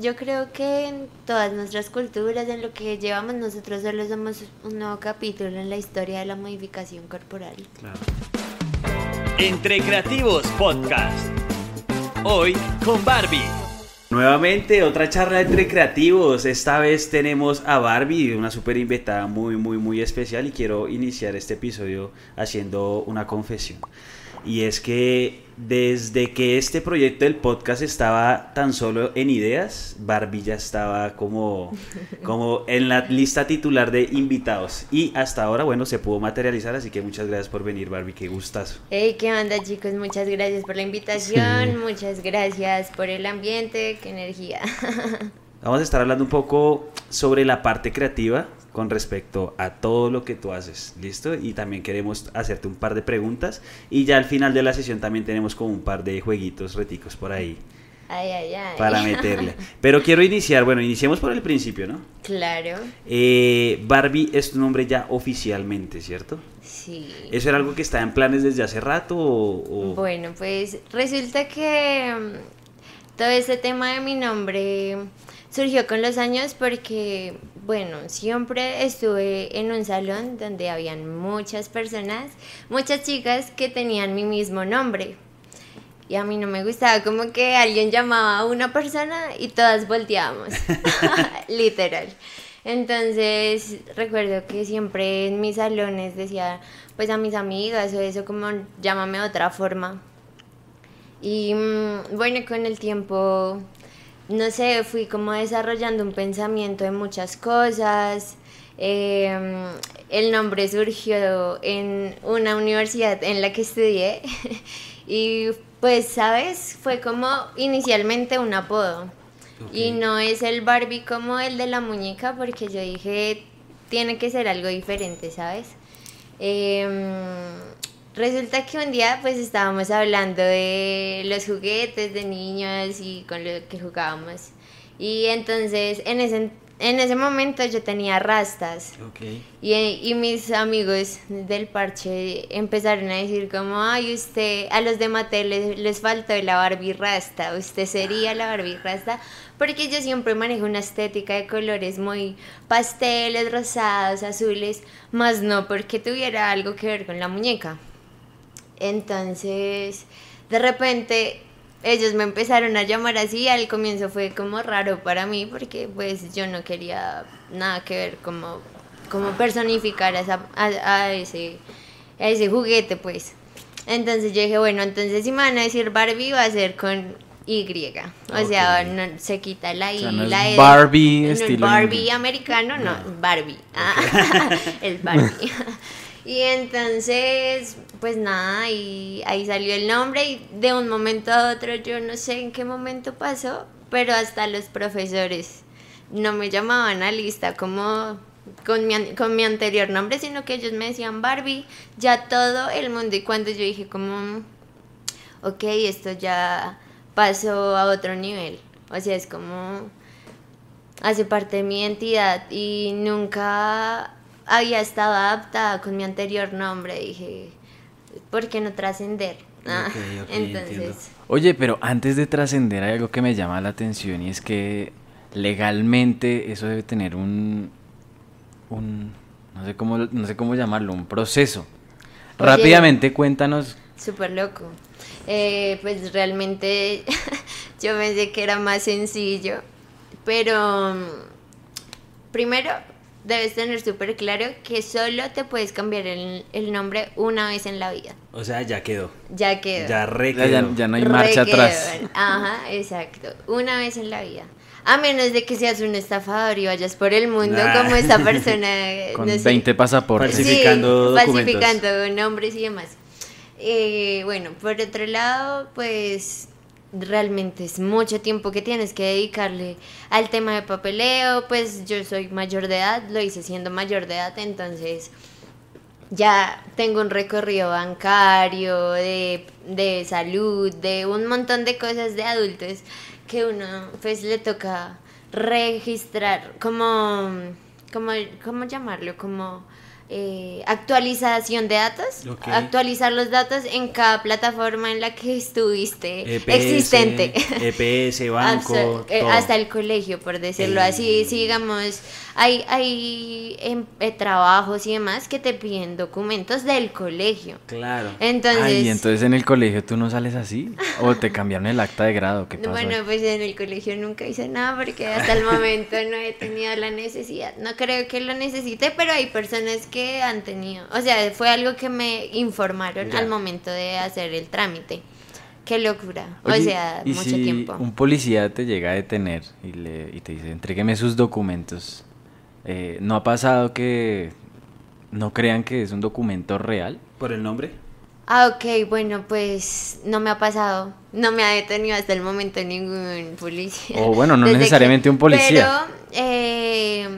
yo creo que en todas nuestras culturas, en lo que llevamos nosotros solo somos un nuevo capítulo en la historia de la modificación corporal. Claro. Entre Creativos Podcast. Hoy con Barbie. Nuevamente, otra charla entre creativos. Esta vez tenemos a Barbie, una super invitada muy, muy, muy especial. Y quiero iniciar este episodio haciendo una confesión. Y es que desde que este proyecto del podcast estaba tan solo en ideas, Barbie ya estaba como, como en la lista titular de invitados. Y hasta ahora, bueno, se pudo materializar, así que muchas gracias por venir, Barbie, qué gustazo. Hey, ¿qué onda chicos? Muchas gracias por la invitación, muchas gracias por el ambiente, qué energía. Vamos a estar hablando un poco sobre la parte creativa con respecto a todo lo que tú haces, ¿listo? Y también queremos hacerte un par de preguntas y ya al final de la sesión también tenemos como un par de jueguitos reticos por ahí. Ay, ay, ay. Para meterle. Pero quiero iniciar, bueno, iniciemos por el principio, ¿no? Claro. Eh, Barbie es tu nombre ya oficialmente, ¿cierto? Sí. ¿Eso era algo que estaba en planes desde hace rato o...? o... Bueno, pues resulta que mm, todo ese tema de mi nombre surgió con los años porque, bueno, siempre estuve en un salón donde habían muchas personas, muchas chicas que tenían mi mismo nombre. Y a mí no me gustaba como que alguien llamaba a una persona y todas volteábamos, literal. Entonces recuerdo que siempre en mis salones decía pues a mis amigas o eso como llámame de otra forma. Y mm, bueno, con el tiempo no sé, fui como desarrollando un pensamiento de muchas cosas. Eh, el nombre surgió en una universidad en la que estudié y pues, ¿sabes? Fue como inicialmente un apodo. Y no es el Barbie como el de la muñeca porque yo dije, tiene que ser algo diferente, ¿sabes? Eh, Resulta que un día pues estábamos hablando de los juguetes de niños y con lo que jugábamos. Y entonces en ese, en ese momento yo tenía rastas. Y, y, mis amigos del parche empezaron a decir como, ay, usted, a los de Mattel les, les faltó la Barbie rasta, usted sería la Barbie rasta. Porque yo siempre manejo una estética de colores muy pasteles, rosados, azules, más no porque tuviera algo que ver con la muñeca. Entonces, de repente, ellos me empezaron a llamar así. Al comienzo fue como raro para mí porque pues yo no quería nada que ver como, como personificar a, ese, a ese juguete, pues. Entonces yo dije, bueno, entonces si me van a decir Barbie va a ser con Y. O sea, no, se quita la I, la E. Barbie, estilo Barbie americano, no, Barbie. el Barbie. Y entonces, pues nada, y ahí salió el nombre y de un momento a otro, yo no sé en qué momento pasó, pero hasta los profesores no me llamaban a lista como con mi, con mi anterior nombre, sino que ellos me decían Barbie, ya todo el mundo. Y cuando yo dije como, ok, esto ya pasó a otro nivel. O sea, es como, hace parte de mi identidad y nunca había estado adaptada con mi anterior nombre. Dije, ¿por qué no trascender? Ah, entonces. Oye, pero antes de trascender hay algo que me llama la atención y es que legalmente eso debe tener un, un no sé cómo, no sé cómo llamarlo, un proceso. Rápidamente cuéntanos. Súper loco. Eh, pues realmente yo pensé que era más sencillo, pero primero debes tener súper claro que solo te puedes cambiar el, nombre una vez en la vida. O sea, ya quedó. Ya quedó. Ya re Ya, no hay marcha atrás. Ajá, exacto. Una vez en la vida. A menos de que seas un estafador y vayas por el mundo como esta persona. Con 20 pasaportes. Falsificando sí, Falsificando nombres y demás. Eh, bueno, por otro lado, pues realmente es mucho tiempo que tienes que dedicarle al tema de papeleo, pues yo soy mayor de edad, lo hice siendo mayor de edad, entonces ya tengo un recorrido bancario, de, de salud, de un montón de cosas de adultos que uno pues le toca registrar, como, como ¿cómo llamarlo? Como eh, actualización de datos, actualizar los datos en cada plataforma en la que estuviste EPS, existente. EPS, banco, eh, todo. hasta el colegio, por decirlo Eh. así. Si digamos, hay, hay em, eh, trabajos y demás que te piden documentos del colegio. Claro. Entonces, Ay, entonces en el colegio tú no sales así. ¿O te cambiaron el acta de grado? ¿Qué pasó? bueno, pues en el colegio nunca hice nada porque hasta el momento no he tenido la necesidad. No creo que lo necesite, pero hay personas que han tenido. O sea, fue algo que me informaron Ya. al momento de hacer el trámite. Qué locura. Oye, o sea, ¿y mucho si tiempo. Un policía te llega a detener y, le, y te dice, entrégueme sus documentos. Eh, ¿No ha pasado que no crean que es un documento real? ¿Por el nombre? Ah, ok, bueno, pues no me ha pasado. No me ha detenido hasta el momento ningún policía. O bueno, no Desde necesariamente un policía. Pero, eh,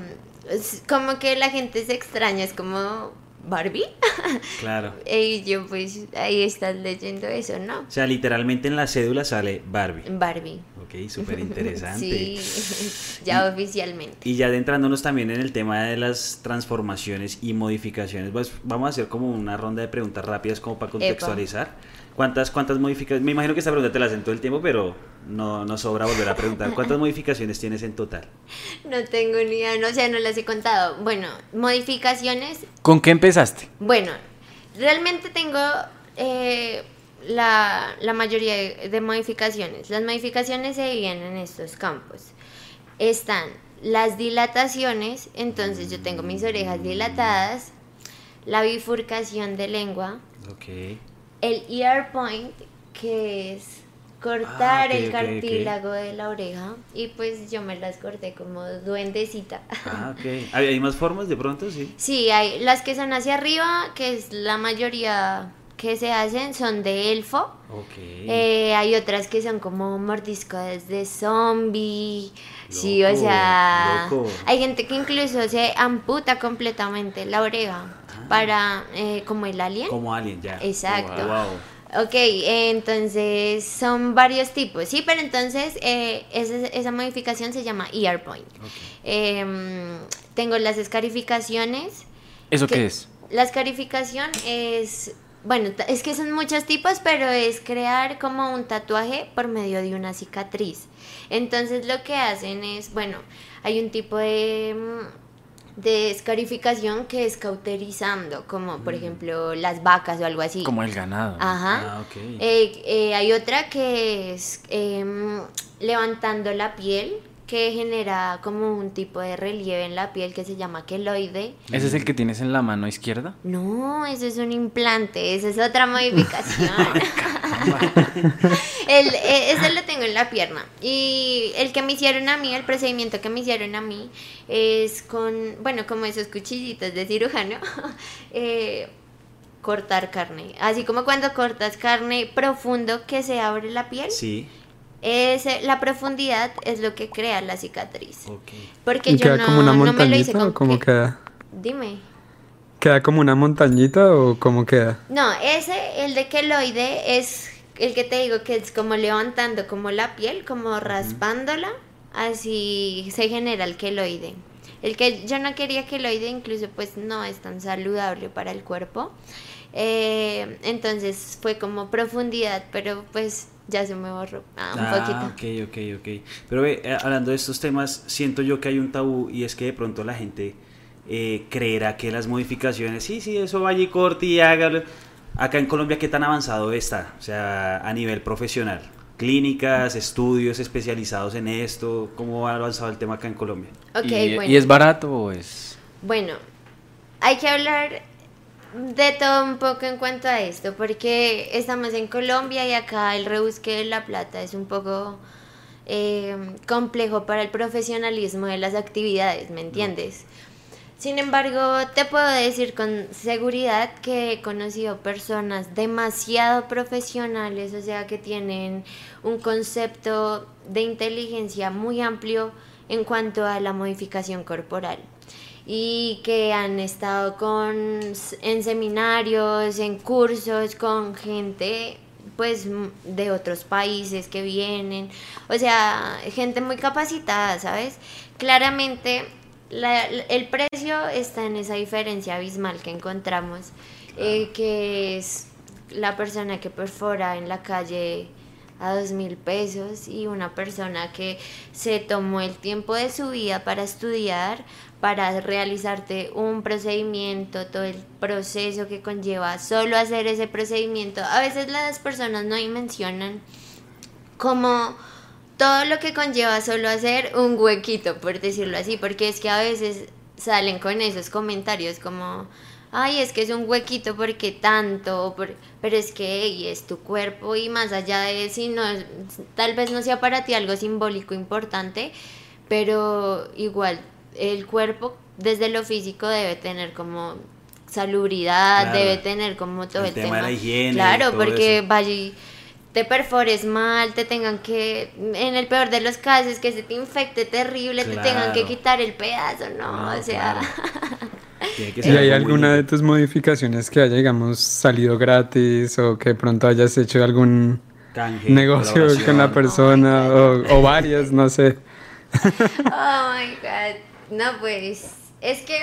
es como que la gente se extraña, es como Barbie. Claro. y yo, pues ahí estás leyendo eso, ¿no? O sea, literalmente en la cédula sale Barbie. Barbie. Ok, súper interesante. Sí, ya oficialmente. Y ya adentrándonos también en el tema de las transformaciones y modificaciones, pues vamos a hacer como una ronda de preguntas rápidas como para contextualizar. ¿Cuántas, cuántas modificaciones? Me imagino que esta pregunta te la hacen todo el tiempo, pero no, no sobra volver a preguntar. ¿Cuántas modificaciones tienes en total? No tengo ni idea, no, o sea, no las he contado. Bueno, modificaciones ¿Con qué empezaste? Bueno, realmente tengo eh, la, la mayoría de, modificaciones. Las modificaciones se dividen en estos campos. Están las dilataciones, entonces yo tengo mis orejas dilatadas, la bifurcación de lengua, Ok. el ear point, que es cortar Ah, el cartílago de la oreja, y pues yo me las corté como duendecita. Ah. ¿Hay, hay más formas de pronto? Sí. Sí, hay las que son hacia arriba, que es la mayoría que se hacen, son de elfo. Ok. Eh, hay otras que son como mordiscos de zombie. sí, o sea, loco. hay gente que incluso se amputa completamente la oreja para, eh, como el alien. Como alien, ya. Exacto. Wow. Ok, eh, entonces son varios tipos, sí, pero entonces eh, esa, esa modificación se llama ear point. Em, tengo las escarificaciones. ¿Eso que- qué es? La escarificación es, bueno, es que son muchos tipos, pero es crear como un tatuaje por medio de una cicatriz. Entonces lo que hacen es, bueno, hay un tipo de, mm, de escarificación que es cauterizando, como por ejemplo las vacas o algo así. Como el ganado. Ajá. Ah. Eh, eh, hay otra que es em, levantando la piel, que genera como un tipo de relieve en la piel que se llama queloide. ¿Ese es el que tienes en la mano izquierda? No, eso es un implante, esa es otra modificación. el, eh, ese lo tengo en la pierna. Y el que me hicieron a mí, el procedimiento que me hicieron a mí, es con, bueno, como esos cuchillitos de cirujano, eh, cortar carne. Así como cuando cortas carne profundo que se abre la piel, Sí. Ese- la profundidad es lo que crea la cicatriz. Porque ¿Y yo queda no, como una no me lo hice montañita con... o cómo queda? Dime. ¿Queda como una montañita o cómo queda? No, ese, el de queloide, es el que te digo que es como levantando como la piel, como raspándola, así se genera el queloide. El que yo no quería queloide, incluso pues no es tan saludable para el cuerpo. Eh, entonces fue como profundidad, pero pues ya se me borró ah, un Ah, poquito. ok, ok, ok. Pero ve, eh, hablando de estos temas, siento yo que hay un tabú y es que de pronto la gente eh, creerá que las modificaciones, sí, sí, eso vaya y corte y hágalo. Acá en Colombia, ¿qué tan avanzado está? O sea, a nivel profesional. Clínicas, estudios especializados en esto, ¿cómo ha avanzado el tema acá en Colombia? Ok, ¿Y, bueno. ¿Y es barato o es...? Bueno, hay que hablar de todo un poco en cuanto a esto, porque estamos en Colombia y acá el rebusque de la plata es un poco eh, complejo para el profesionalismo de las actividades, ¿me entiendes? Sin embargo, te puedo decir con seguridad que he conocido personas demasiado profesionales, o sea, que tienen un concepto de inteligencia muy amplio en cuanto a la modificación corporal y que han estado con en seminarios, en cursos con gente pues de otros países que vienen, o sea, gente muy capacitada, ¿sabes? Claramente la- el precio está en esa diferencia abismal que encontramos, eh, que es la persona que perfora en la calle a dos mil pesos y una persona que se tomó el tiempo de su vida para estudiar, para realizarte un procedimiento, todo el proceso que conlleva solo hacer ese procedimiento. A veces las personas no dimensionan como todo lo que conlleva solo hacer un huequito, por decirlo así, porque es que a veces salen con esos comentarios como, ay, es que es un huequito porque tanto, pero es que es tu cuerpo y más allá de si no, tal vez no sea para ti algo simbólico importante, pero igual el cuerpo desde lo físico debe tener como salubridad, Claro. debe tener como todo El el, tema de la higiene, Claro, todo porque eso. vaya te perfores mal, te tengan que, en el peor de los casos, que se te infecte terrible, te tengan que quitar el pedazo, no, No, o sea, claro. Tiene que ¿Y hay alguna de tus modificaciones que haya, digamos, salido gratis o que pronto hayas hecho algún Canje, negocio con la persona o, o varias, no sé? oh my god, no pues, es que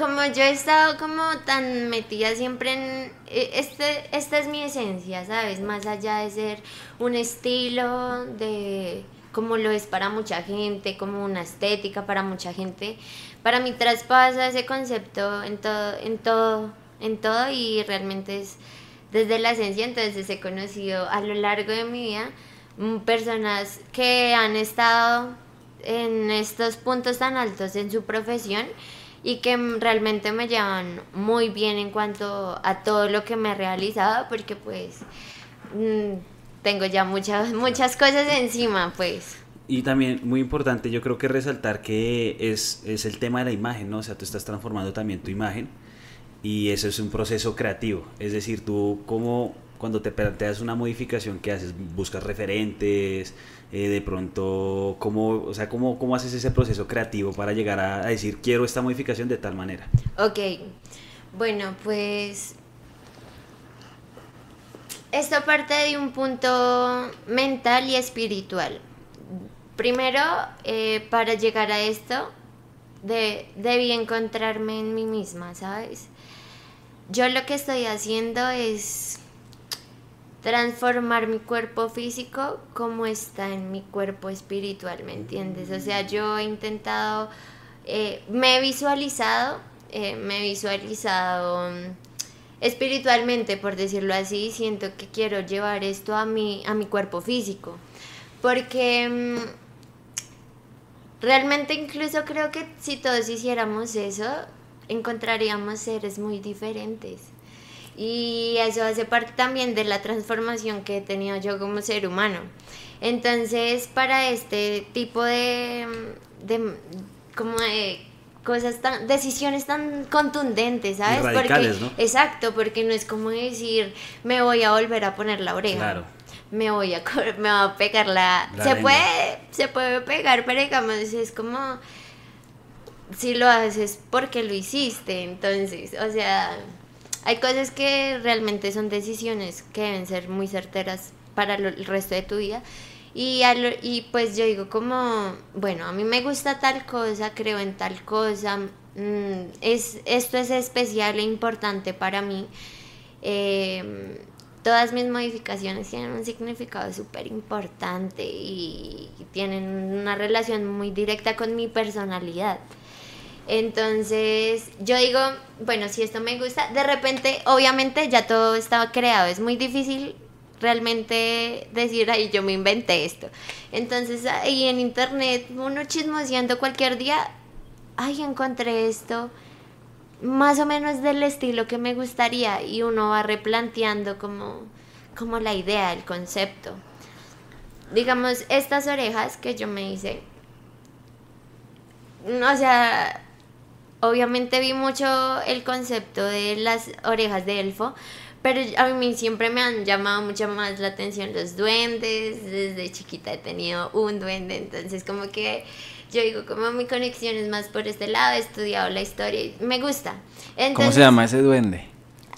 como yo he estado como tan metida siempre en, eh, este, esta es mi esencia, ¿sabes? Más allá de ser un estilo, de como lo es para mucha gente, como una estética para mucha gente, para mí traspasa ese concepto en todo, en todo, en todo y realmente es desde la esencia, entonces he conocido a lo largo de mi vida mm, personas que han estado en estos puntos tan altos en su profesión y que realmente me llevan muy bien en cuanto a todo lo que me he realizado porque pues mm, tengo ya muchas muchas cosas encima pues Y también, muy importante, yo creo que resaltar que es, es el tema de la imagen, ¿no? O sea, tú estás transformando también tu imagen y eso es un proceso creativo. Es decir, tú como cuando te planteas una modificación que haces, buscas referentes, eh, de pronto, ¿cómo, o sea, cómo, ¿cómo haces ese proceso creativo para llegar a, decir, quiero esta modificación de tal manera? Ok, bueno, pues esto parte de un punto mental y espiritual. Primero, eh, para llegar a esto, de, debí encontrarme en mí misma, ¿sabes? Yo lo que estoy haciendo es transformar mi cuerpo físico como está en mi cuerpo espiritual, ¿me entiendes? O sea, yo he intentado, eh, me he visualizado, eh, me he visualizado mm, espiritualmente, por decirlo así, siento que quiero llevar esto a mi, a mi cuerpo físico, porque mm, realmente incluso creo que si todos hiciéramos eso, encontraríamos seres muy diferentes. Y eso hace parte también de la transformación que he tenido yo como ser humano. Entonces, para este tipo de, de como de cosas tan, decisiones tan contundentes, ¿sabes? radicales, porque, ¿no? Exacto, porque no es como decir, me voy a volver a poner la oreja. Claro. Me voy a me voy a pegar la, La se lengua. puede se puede pegar, pero digamos es como si lo haces porque lo hiciste, entonces, o sea, hay cosas que realmente son decisiones que deben ser muy certeras para lo- el resto de tu vida. Y, lo- y pues yo digo como, bueno, a mí me gusta tal cosa, creo en tal cosa, mm, es, esto es especial e importante para mí. Eh, todas mis modificaciones tienen un significado súper importante y tienen una relación muy directa con mi personalidad. Entonces, yo digo, bueno, si esto me gusta, de repente, obviamente ya todo estaba creado, es muy difícil realmente decir, ay, yo me inventé esto. Entonces, ahí en internet, uno chismoseando cualquier día, ay, encontré esto, más o menos del estilo que me gustaría, y uno va replanteando como, como la idea, el concepto. Digamos, estas orejas que yo me hice, o sea, obviamente vi mucho el concepto de las orejas de elfo, pero a mí siempre me han llamado mucho más la atención los duendes. Desde chiquita he tenido un duende, entonces como que yo digo, como mi conexión es más por este lado, he estudiado la historia y me gusta. ¿Cómo se llama ese duende?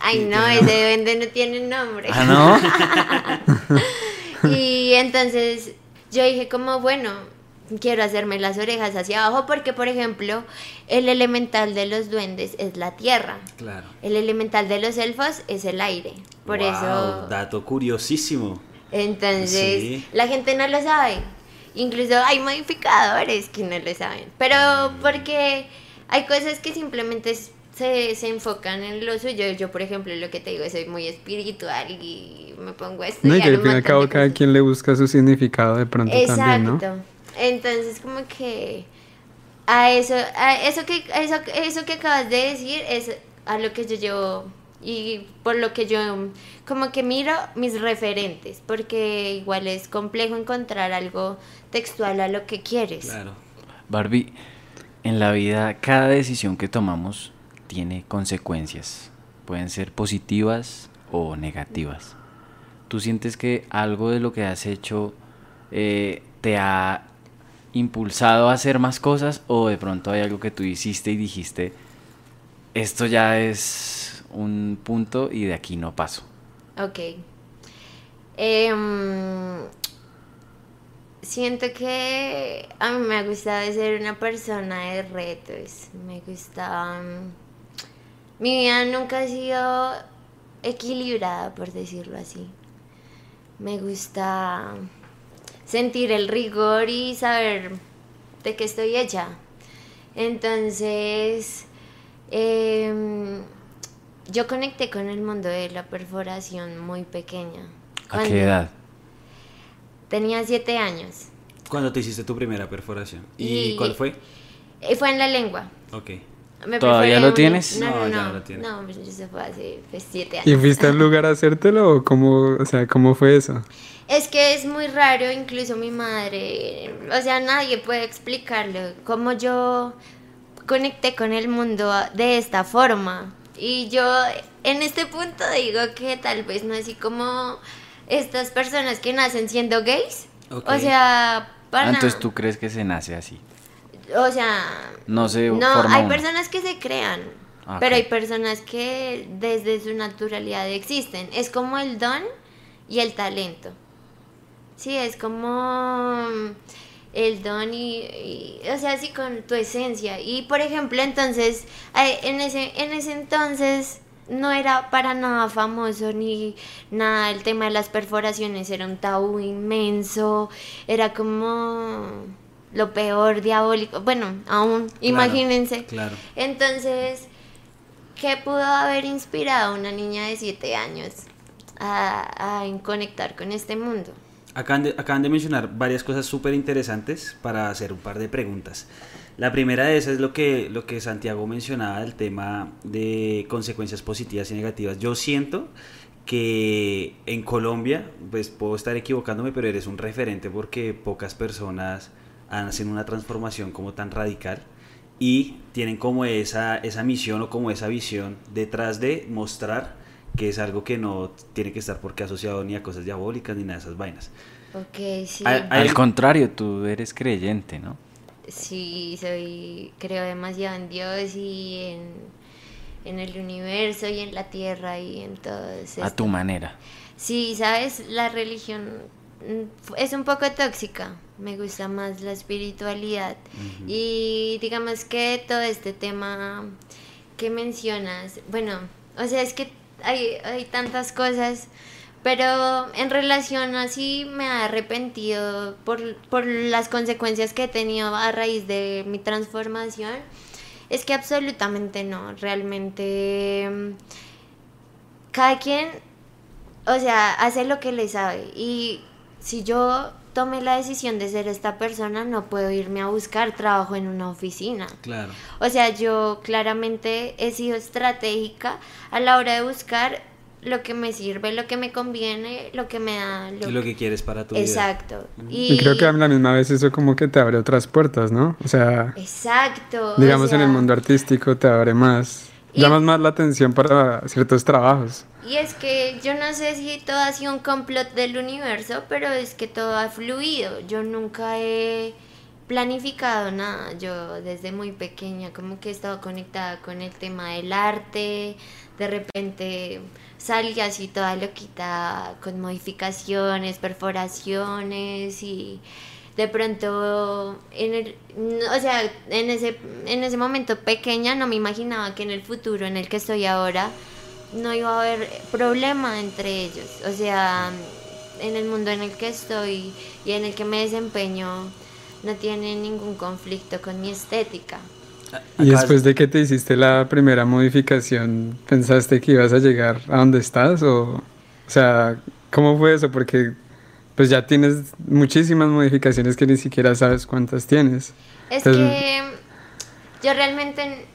Ay, no, ese duende no tiene nombre. Ah, ¿no? Y entonces yo dije como, bueno, quiero hacerme las orejas hacia abajo porque, por ejemplo, el elemental de los duendes es la tierra. Claro. El elemental de los elfos es el aire. Por Wow, eso, Dato curiosísimo. entonces, Sí. la gente no lo sabe. Incluso hay modificadores que no lo saben. Pero Mm. porque hay cosas que simplemente se, se enfocan en lo suyo. Yo, por ejemplo, lo que te digo, soy muy espiritual y me pongo a No, y estudiar que al fin y al cabo cada quien le busca su significado de pronto también, ¿no? Entonces, como que a eso, a eso que, eso, eso que acabas de decir es a lo que yo llevo y por lo que yo como que miro mis referentes, porque igual es complejo encontrar algo textual a lo que quieres. Claro. Barbie, en la vida cada decisión que tomamos tiene consecuencias. Pueden ser positivas o negativas. ¿Tú sientes que algo de lo que has hecho eh, te ha impulsado a hacer más cosas o de pronto hay algo que tú hiciste y dijiste, esto ya es un punto y de aquí no paso? Ok. Em, siento que a mí me ha gustado ser una persona de retos. Me gusta... mm, mi vida nunca ha sido equilibrada, por decirlo así. Me gusta sentir el rigor y saber de qué estoy hecha. Entonces, em, yo conecté con el mundo de la perforación muy pequeña. ¿A qué edad? Tenía siete años. ¿Cuándo te hiciste tu primera perforación? ¿Y, Y- cuál fue? Y fue en la lengua. Ok. Me ¿Todavía lo un- tienes? No, No, no, ya no. lo tienes. No, eso fue hace siete ¿Y años. fuiste al lugar a hacértelo o cómo, o sea, cómo fue eso? Es que es muy raro, incluso mi madre, o sea, nadie puede explicarlo, cómo yo conecté con el mundo de esta forma. Y yo en este punto digo que tal vez no así como estas personas que nacen siendo gays. Ok. O sea, Ah, para entonces tú crees que se nace así. O sea, No se no, forma hay uno. personas que se crean, Ah, pero hay personas que desde su naturalidad existen. Es como el don y el talento. Sí, es como el don y, y- o sea, así con tu esencia. Y por ejemplo, entonces, eh, en ese, en ese entonces no era para nada famoso ni nada, el tema de las perforaciones era un tabú inmenso, era como lo peor, diabólico, bueno, aún, imagínense. Claro. Entonces, ¿qué pudo haber inspirado a una niña de 7 años a, a conectar con este mundo? Acaban de, mencionar varias cosas súper interesantes para hacer un par de preguntas. La primera de esas es lo que, lo que Santiago mencionaba del tema de consecuencias positivas y negativas. Yo siento que en Colombia, pues puedo estar equivocándome, pero eres un referente porque pocas personas hacen una transformación como tan radical y tienen como esa, esa misión o como esa visión detrás de mostrar que es algo que no tiene que estar porque asociado ni a cosas diabólicas ni nada de esas vainas. Ok, sí. Al contrario, tú eres creyente, ¿no? Sí, soy, creo demasiado en Dios y en, en el universo y en la tierra y en todo eso. A tu manera. Sí, sabes, la religión mm, es un poco tóxica. Me gusta más la espiritualidad. Y digamos que todo este tema que mencionas, bueno, o sea, es que hay, hay tantas cosas, pero en relación así me he arrepentido por, por las consecuencias que he tenido a raíz de mi transformación. Es que absolutamente no, realmente mm, cada quien o sea, hace lo que le sabe. Y si yo tomé la decisión de ser esta persona, no puedo irme a buscar trabajo en una oficina. Claro. O sea, yo claramente he sido estratégica a la hora de buscar lo que me sirve, lo que me conviene, lo que me da... Lo, lo que quieres para tu vida. Exacto. Y creo que a la misma vez eso como que te abre otras puertas, ¿no? O sea, Exacto. o digamos en el mundo artístico te abre más, Y- llamas más la atención para ciertos trabajos. Y es que yo no sé si todo ha sido un complot del universo, pero es que todo ha fluido. Yo nunca he planificado nada. Yo desde muy pequeña como que he estado conectada con el tema del arte. De repente salí así toda loquita con modificaciones, perforaciones y de pronto, en el, o sea, en ese, en ese momento pequeña no me imaginaba que en el futuro en el que estoy ahora no iba a haber problema entre ellos. O sea, en el mundo en el que estoy y en el que me desempeño no tiene ningún conflicto con mi estética. Y después de que te hiciste la primera modificación, ¿pensaste que ibas a llegar a donde estás? O, o sea, ¿cómo fue eso? Porque pues ya tienes muchísimas modificaciones que ni siquiera sabes cuántas tienes. Es Entonces- que yo realmente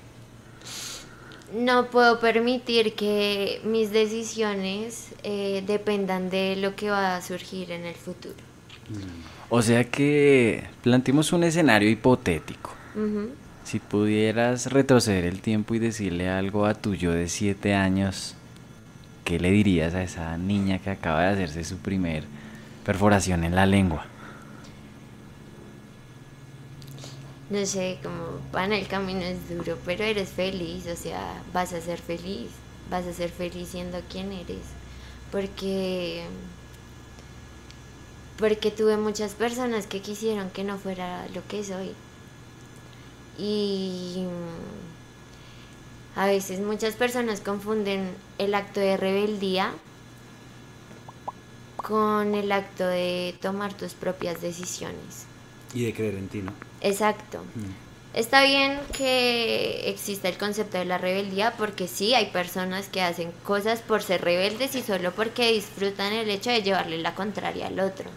no puedo permitir que mis decisiones eh, dependan de lo que va a surgir en el futuro. O sea que planteemos un escenario hipotético. Si pudieras retroceder el tiempo y decirle algo a tu yo de 7 años, ¿qué le dirías a esa niña que acaba de hacerse su primer perforación en la lengua? No sé, como van el camino es duro, pero eres feliz, o sea, vas a ser feliz, vas a ser feliz siendo quien eres, porque porque tuve muchas personas que quisieron que no fuera lo que soy y mm, a veces muchas personas confunden el acto de rebeldía con el acto de tomar tus propias decisiones. Y de creer en ti, ¿no? Exacto. Está bien que exista el concepto de la rebeldía porque sí, hay personas que hacen cosas por ser rebeldes y solo porque disfrutan el hecho de llevarle la contraria al otro.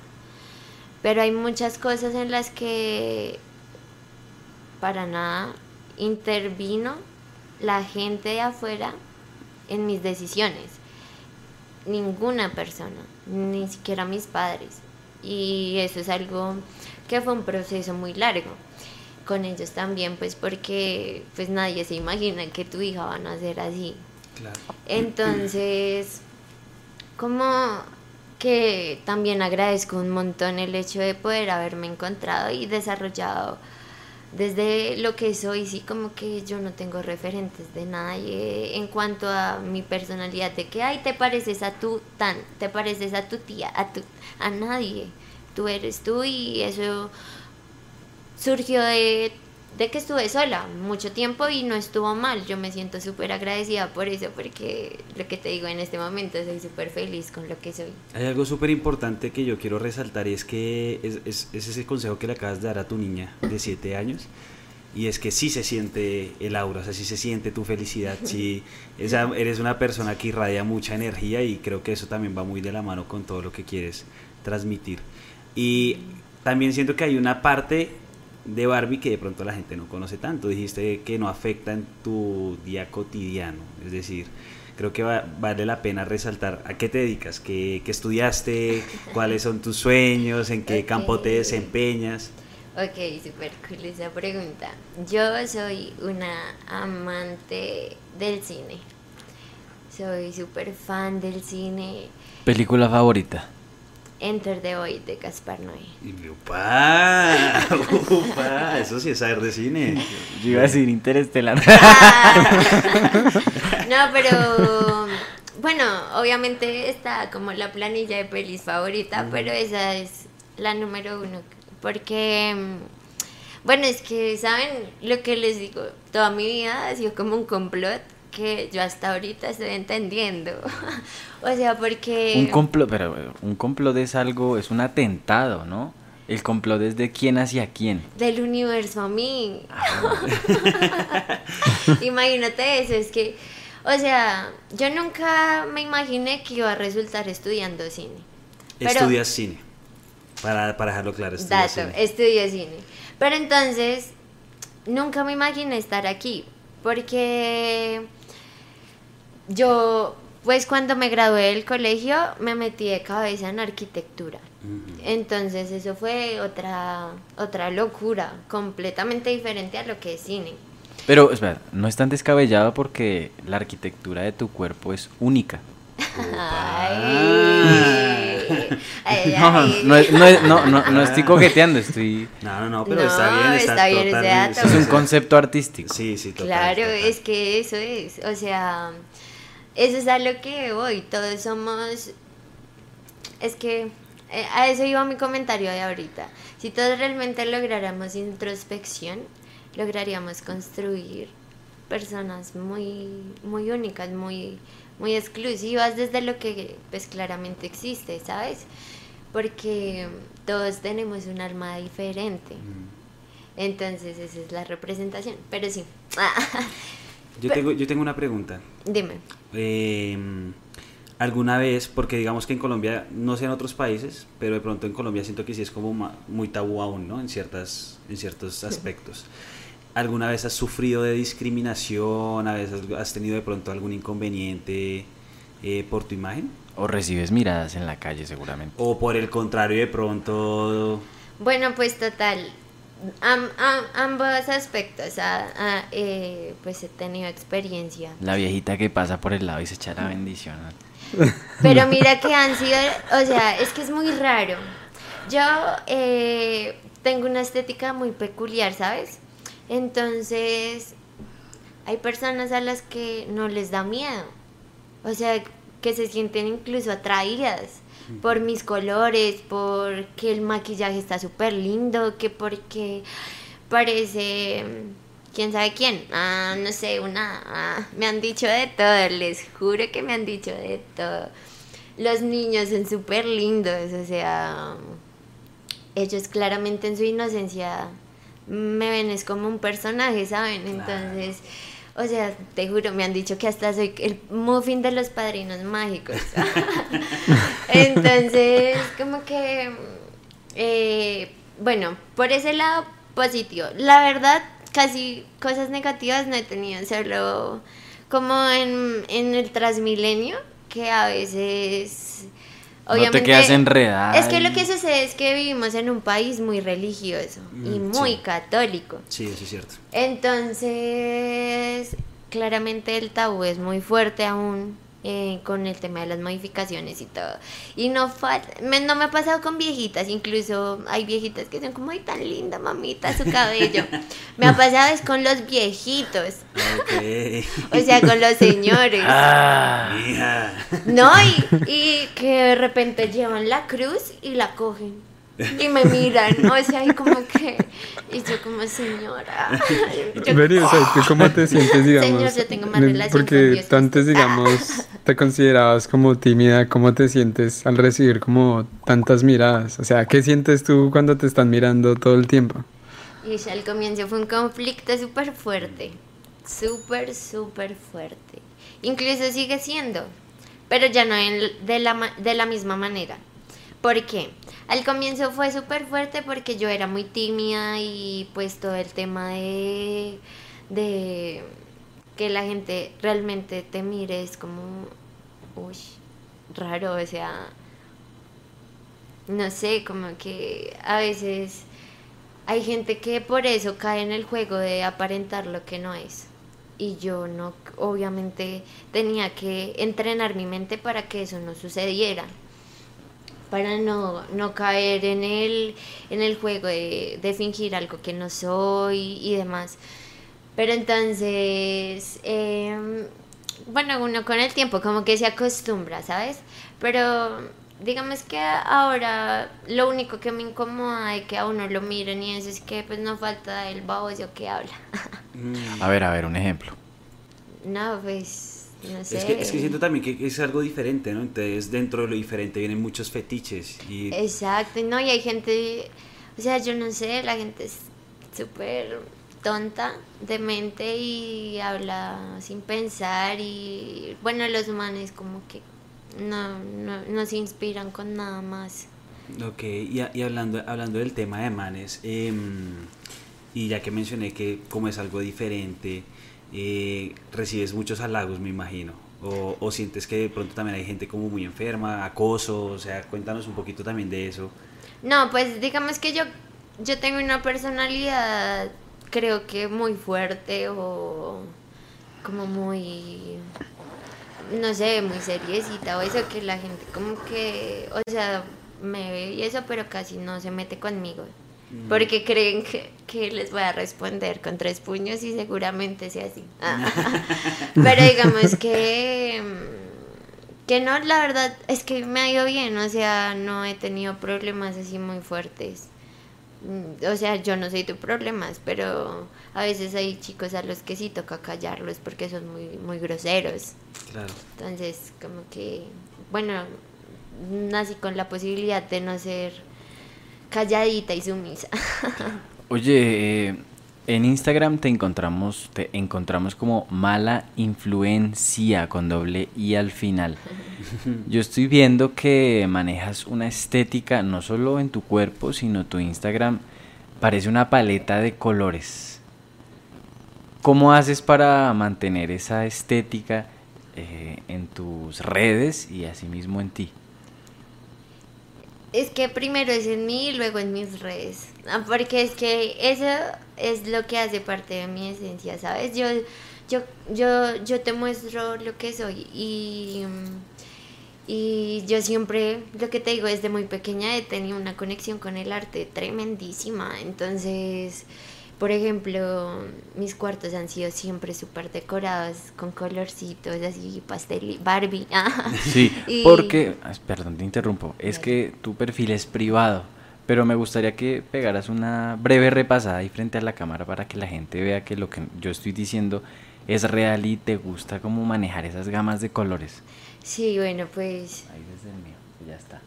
Pero hay muchas cosas en las que para nada intervino la gente de afuera en mis decisiones. Ninguna persona, ni siquiera mis padres. Y eso es algo que fue un proceso muy largo con ellos también, pues porque pues nadie se imagina que tu hija va a nacer así. Claro. Entonces, como que también agradezco un montón el hecho de poder haberme encontrado y desarrollado desde lo que soy, sí, como que yo no tengo referentes de nadie en cuanto a mi personalidad, de que, ay, te pareces a tu tan, te pareces a tu tía, a, tu, a nadie, tú eres tú y eso surgió de, de que estuve sola mucho tiempo y no estuvo mal. Yo me siento súper agradecida por eso, porque lo que te digo en este momento, soy súper feliz con lo que soy. Hay algo súper importante que yo quiero resaltar y es que es, es- es ese consejo que le acabas de dar a tu niña de 7 años. Y es que sí se siente el aura, o sea, sí se siente tu felicidad, sí, esa- eres una persona que irradia mucha energía y creo que eso también va muy de la mano con todo lo que quieres transmitir. Y también siento que hay una parte de Barbie que de pronto la gente no conoce tanto. Dijiste que no afecta en tu día cotidiano, es decir, creo que va- vale la pena resaltar a qué te dedicas, qué, qué estudiaste, cuáles son tus sueños, en qué campo te desempeñas. Ok, súper cool esa pregunta. Yo soy una amante del cine. Soy súper fan del cine. ¿Película favorita? Enter the Void de Gaspar Noé. Y ¡Upa! ¡Upa! Eso sí es saber de cine. Yo iba a decir Interestelar. No, pero bueno, obviamente está como la planilla de pelis favorita, pero esa es la número uno. Porque, mm, bueno, es que, ¿saben? Lo que les digo, toda mi vida ha sido como un complot que yo hasta ahorita estoy entendiendo. o sea, porque... un complot, pero un complot es algo, es un atentado, ¿no? El complot es de quién hacia quién. del universo a mí. Imagínate eso, es que, o sea, yo nunca me imaginé que iba a resultar estudiando cine. Pero- Estudias cine. Para, para dejarlo claro, estudias Dato, cine. estudio cine. Pero entonces, nunca me imaginé estar aquí, porque yo, pues cuando me gradué del colegio, me metí de cabeza en arquitectura. Entonces eso fue otra, otra locura, completamente diferente a lo que es cine. Pero, espera, no es tan descabellado porque la arquitectura de tu cuerpo es única. Ay, ay, No, ay. no, no es- no, no, no estoy coqueteando, estoy... No, no, no, pero No, está bien. Está, está bien ese dato. Es un concepto artístico. Sí, sí, total, Claro, total. es que eso es, o sea, eso es a lo que voy, todos somos, es que eh, a eso iba mi comentario de ahorita. Si todos realmente lográramos introspección, lograríamos construir personas muy, muy únicas, muy, muy exclusivas desde lo que pues claramente existe, ¿sabes? Porque todos tenemos un alma diferente. Entonces esa es la representación. Pero sí. Yo tengo, yo tengo una pregunta. Dime. Eh, alguna vez, porque digamos que en Colombia, no sé en otros países, pero de pronto en Colombia siento que sí es como muy tabú aún, ¿no? En, ciertas, en ciertos aspectos. ¿Alguna vez has sufrido de discriminación? ¿A veces has tenido de pronto algún inconveniente eh, por tu imagen? O recibes miradas en la calle seguramente. ¿O por el contrario de pronto... Bueno, pues total. Am- am- ambos aspectos. eh, pues he tenido experiencia. La viejita que pasa por el lado y se echa la bendición. Pero mira que han sido, o sea, es que es muy raro. Yo eh, tengo una estética muy peculiar, ¿sabes? Entonces, hay personas a las que no les da miedo. O sea, que se sienten incluso atraídas por mis colores, porque el maquillaje está súper lindo, que porque parece quién sabe quién. Ah, no sé, una. ah, me han dicho de todo, les juro que me han dicho de todo. Los niños son súper lindos, o sea, ellos claramente en su inocencia me ven es como un personaje, ¿saben? Entonces, o sea, te juro, me han dicho que hasta soy el muffin de los padrinos mágicos. Entonces, como que, eh, bueno, por ese lado positivo. La verdad, casi cosas negativas no he tenido, solo como en, en el Transmilenio, que a veces... No te quedas enredada Es que lo y- que sucede es que vivimos en un país muy religioso y Mm, muy sí. católico. Sí, eso es cierto. Entonces, claramente el tabú es muy fuerte aún eh, con el tema de las modificaciones y todo. Y no falta, me- no me ha pasado con viejitas, incluso hay viejitas que son como, ay, tan linda mamita su cabello. me ha pasado es con los viejitos, o sea, con los señores. Ah. No, y, y que de repente llevan la cruz y la cogen. Y me miran, o sea, y como que, y yo como señora. yo- Veri, o sea, ¿tú cómo te sientes, digamos? Señor, yo tengo más relación Porque tú antes, digamos, te considerabas como tímida. ¿Cómo te sientes al recibir como tantas miradas? O sea, ¿qué sientes tú cuando te están mirando todo el tiempo? Y ya al comienzo fue un conflicto súper fuerte, súper, súper fuerte. Incluso sigue siendo, pero ya no en- de, la, de la misma manera. ¿Por qué? Al comienzo fue súper fuerte porque yo era muy tímida y pues todo el tema de, de que la gente realmente te mire es como, uy, raro, o sea, no sé, como que a veces hay gente que por eso cae en el juego de aparentar lo que no es. Y yo no, obviamente tenía que entrenar mi mente para que eso no sucediera. Para no, no caer en el, en el juego de, de fingir algo que no soy y demás. Pero entonces, em, bueno, uno con el tiempo como que se acostumbra, ¿sabes? Pero digamos que ahora lo único que me incomoda de que a uno lo miren y eso es que pues no falta el baboso que habla. Mm. A ver, a ver, un ejemplo. no, pues, no sé. Es que, es que siento también que es algo diferente, ¿no? Entonces, dentro de lo diferente vienen muchos fetiches. Y Exacto, no, y hay gente, o sea, yo no sé, la gente es súper tonta de mente y habla sin pensar y bueno, los humanos como que no, no, no se inspiran con nada más. Ok, y hablando, hablando del tema de manes, em, y ya que mencioné que como es algo diferente, eh, recibes muchos halagos, me imagino. O, o sientes que de pronto también hay gente como muy enferma, acoso, o sea, cuéntanos un poquito también de eso. No, pues digamos que yo, yo tengo una personalidad creo que muy fuerte o como muy, no sé, muy seriecita o eso que la gente como que, o sea, me ve y eso, pero casi no se mete conmigo. Porque creen que, que les voy a responder con tres puños y seguramente sea así. pero digamos que, Que no, la verdad es que me ha ido bien, o sea, no he tenido problemas así muy fuertes. Mm, O sea, yo no soy tu problemas, pero a veces hay chicos a los que sí toca callarlos porque son muy, muy groseros. Claro. Entonces, como que, bueno, nací con la posibilidad de no ser calladita y sumisa. Oye, eh, en Instagram te encontramos, te encontramos como mala influencia con doble I al final. Yo estoy viendo que manejas una estética no solo en tu cuerpo, sino tu Instagram parece una paleta de colores. ¿Cómo haces para mantener esa estética eh, en tus redes y asimismo en ti? Es que primero es en mí y luego en mis redes. Ah, Porque es que eso es lo que hace parte de mi esencia, ¿sabes? Yo, yo, yo, yo te muestro lo que soy y, y yo siempre, lo que te digo, desde muy pequeña he tenido una conexión con el arte tremendísima. Entonces, por ejemplo, mis cuartos han sido siempre súper decorados con colorcitos así, pastel, Barbie. Sí, Y- porque, perdón, te interrumpo, es que tu perfil es privado, pero me gustaría que pegaras una breve repasada ahí frente a la cámara para que la gente vea que lo que yo estoy diciendo es real y te gusta como manejar esas gamas de colores. Sí, bueno, pues Ahí desde el mío, ya está.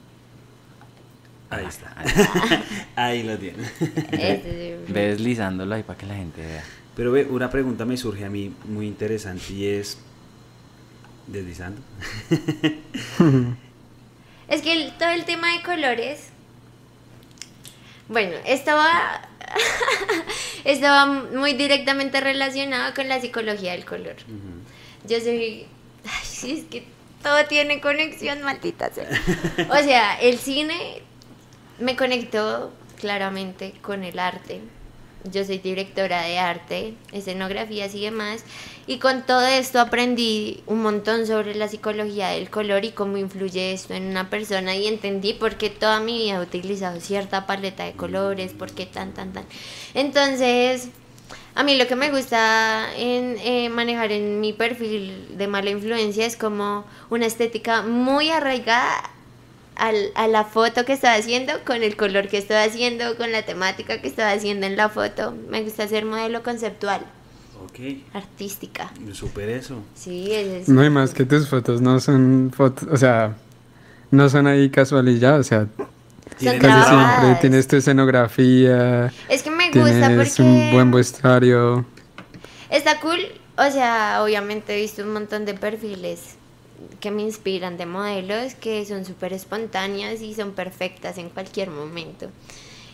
Ahí Ah, está. ahí. Ahí lo tiene. este, Ve deslizándolo ahí para que la gente vea. Pero ve, una pregunta me surge a mí muy interesante y es. Deslizando. Es que el- todo el tema de colores. Bueno, estaba. estaba muy directamente relacionado con la psicología del color. Yo soy. Ay, sí, es que todo tiene conexión, maldita sea. O sea, el cine me conectó claramente con el arte. Yo soy directora de arte, escenografías y demás. Y con todo esto aprendí un montón sobre la psicología del color y cómo influye esto en una persona. Y entendí por qué toda mi vida he utilizado cierta paleta de colores, por qué tan, tan, tan. Entonces, a mí lo que me gusta en eh, manejar en mi perfil de mala influencia es como una estética muy arraigada al- a la foto que estoy haciendo, con el color que estoy haciendo, con la temática que estoy haciendo en la foto. Me gusta ser modelo conceptual, Ok. artística. Super eso. Sí, es. No hay más que tus fotos no son fotos, o sea, no son ahí casualidad, o sea, casi siempre tienes tu escenografía, Es que me gusta tienes porque un buen vestuario. está cool. O sea, obviamente he visto un montón de perfiles que me inspiran de modelos que son súper espontáneas y son perfectas en cualquier momento.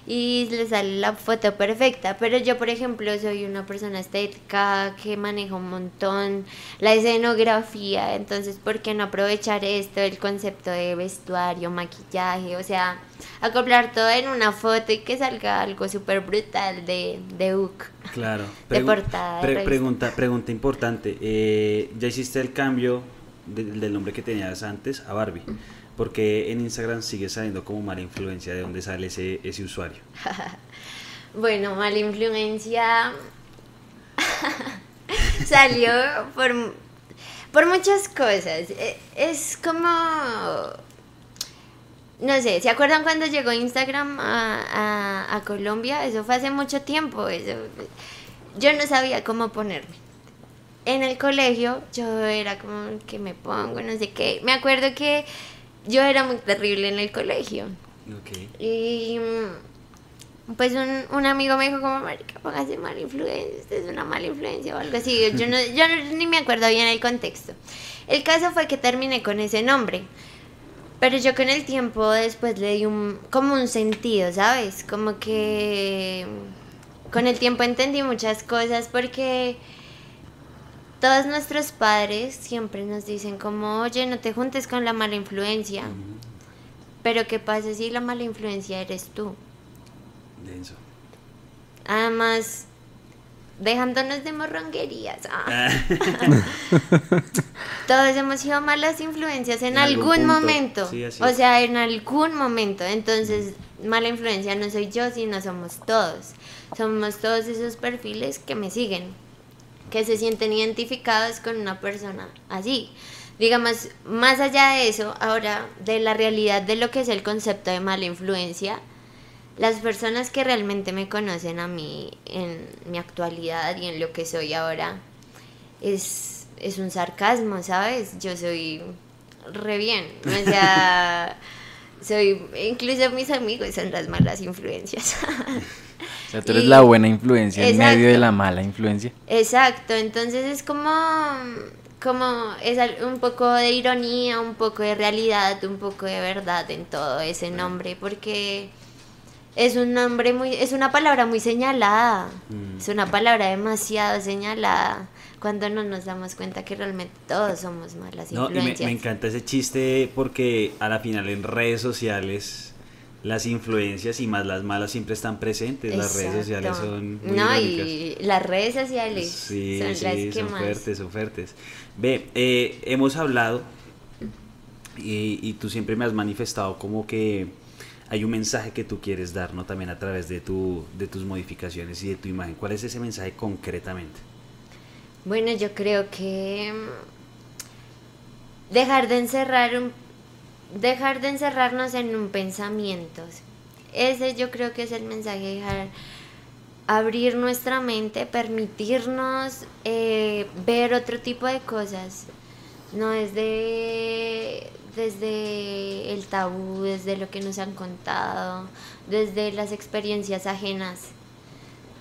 Y les sale la foto perfecta. Pero yo, por ejemplo, soy una persona estética que maneja un montón la escenografía. Entonces, ¿por qué no aprovechar esto, el concepto de vestuario, maquillaje? O sea, acoplar todo en una foto y que salga algo súper brutal de, de book. Claro. De portada de pre- revista. pregunta, pregunta importante. Eh, ¿Ya hiciste el cambio de- del nombre que tenías antes a Barbie? Porque en Instagram sigue saliendo como mala influencia de dónde sale ese, ese usuario. Bueno, mala influencia salió por, por muchas cosas. E- Es como, no sé, ¿se acuerdan cuando llegó Instagram a, a- a Colombia? Eso fue hace mucho tiempo. Eso, yo no sabía cómo ponerme. En el colegio yo era como que me pongo, no sé qué. Me acuerdo que yo era muy terrible en el colegio. Ok. Y mm, pues un, un amigo me dijo como, marica, póngase mala influencia, usted es una mala influencia o algo así. Yo, no, yo no- ni me acuerdo bien el contexto. El caso fue que terminé con ese nombre. Pero yo con el tiempo después le di un, como un sentido, ¿sabes? Como que con el tiempo entendí muchas cosas porque todos nuestros padres siempre nos dicen como, oye, no te juntes con la mala influencia. Pero ¿qué pasa si la mala influencia eres tú? Denso. Además, dejándonos de morronguerías. ah, Todos hemos sido malas influencias en, En algún momento. Sí, así o sea, en algún momento. Entonces, mala influencia no soy yo, sino somos todos. Somos todos esos perfiles que me siguen, que se sienten identificados con una persona así. digamos, más allá de eso, ahora de la realidad de lo que es el concepto de mala influencia, las personas que realmente me conocen a mí en mi actualidad y en lo que soy ahora, es, es un sarcasmo, ¿sabes? Yo soy re bien, o sea, soy, incluso mis amigos son las malas influencias. O sea, tú eres la buena influencia en medio de la mala influencia. Exacto, entonces es como, como es un poco de ironía, un poco de realidad, un poco de verdad en todo ese nombre, porque es un nombre muy, es una palabra muy señalada, mm. es una palabra demasiado señalada cuando no nos damos cuenta que realmente todos somos malas influencias. No, y me, encanta ese chiste porque a la final en redes sociales las influencias y más las malas siempre están presentes. Las redes sociales son muy No, y las redes sociales sí, son, sí, son fuertes, son fuertes. Ve, eh, hemos hablado y, y tú siempre me has manifestado como que hay un mensaje que tú quieres dar, ¿no? También a través de, tu, de tus modificaciones y de tu imagen. ¿Cuál es ese mensaje concretamente? Bueno, yo creo que dejar de encerrar un, dejar de encerrarnos en un pensamiento. Ese yo creo que es el mensaje, dejar abrir nuestra mente, permitirnos eh, ver otro tipo de cosas. No es de desde el tabú, desde lo que nos han contado, desde las experiencias ajenas.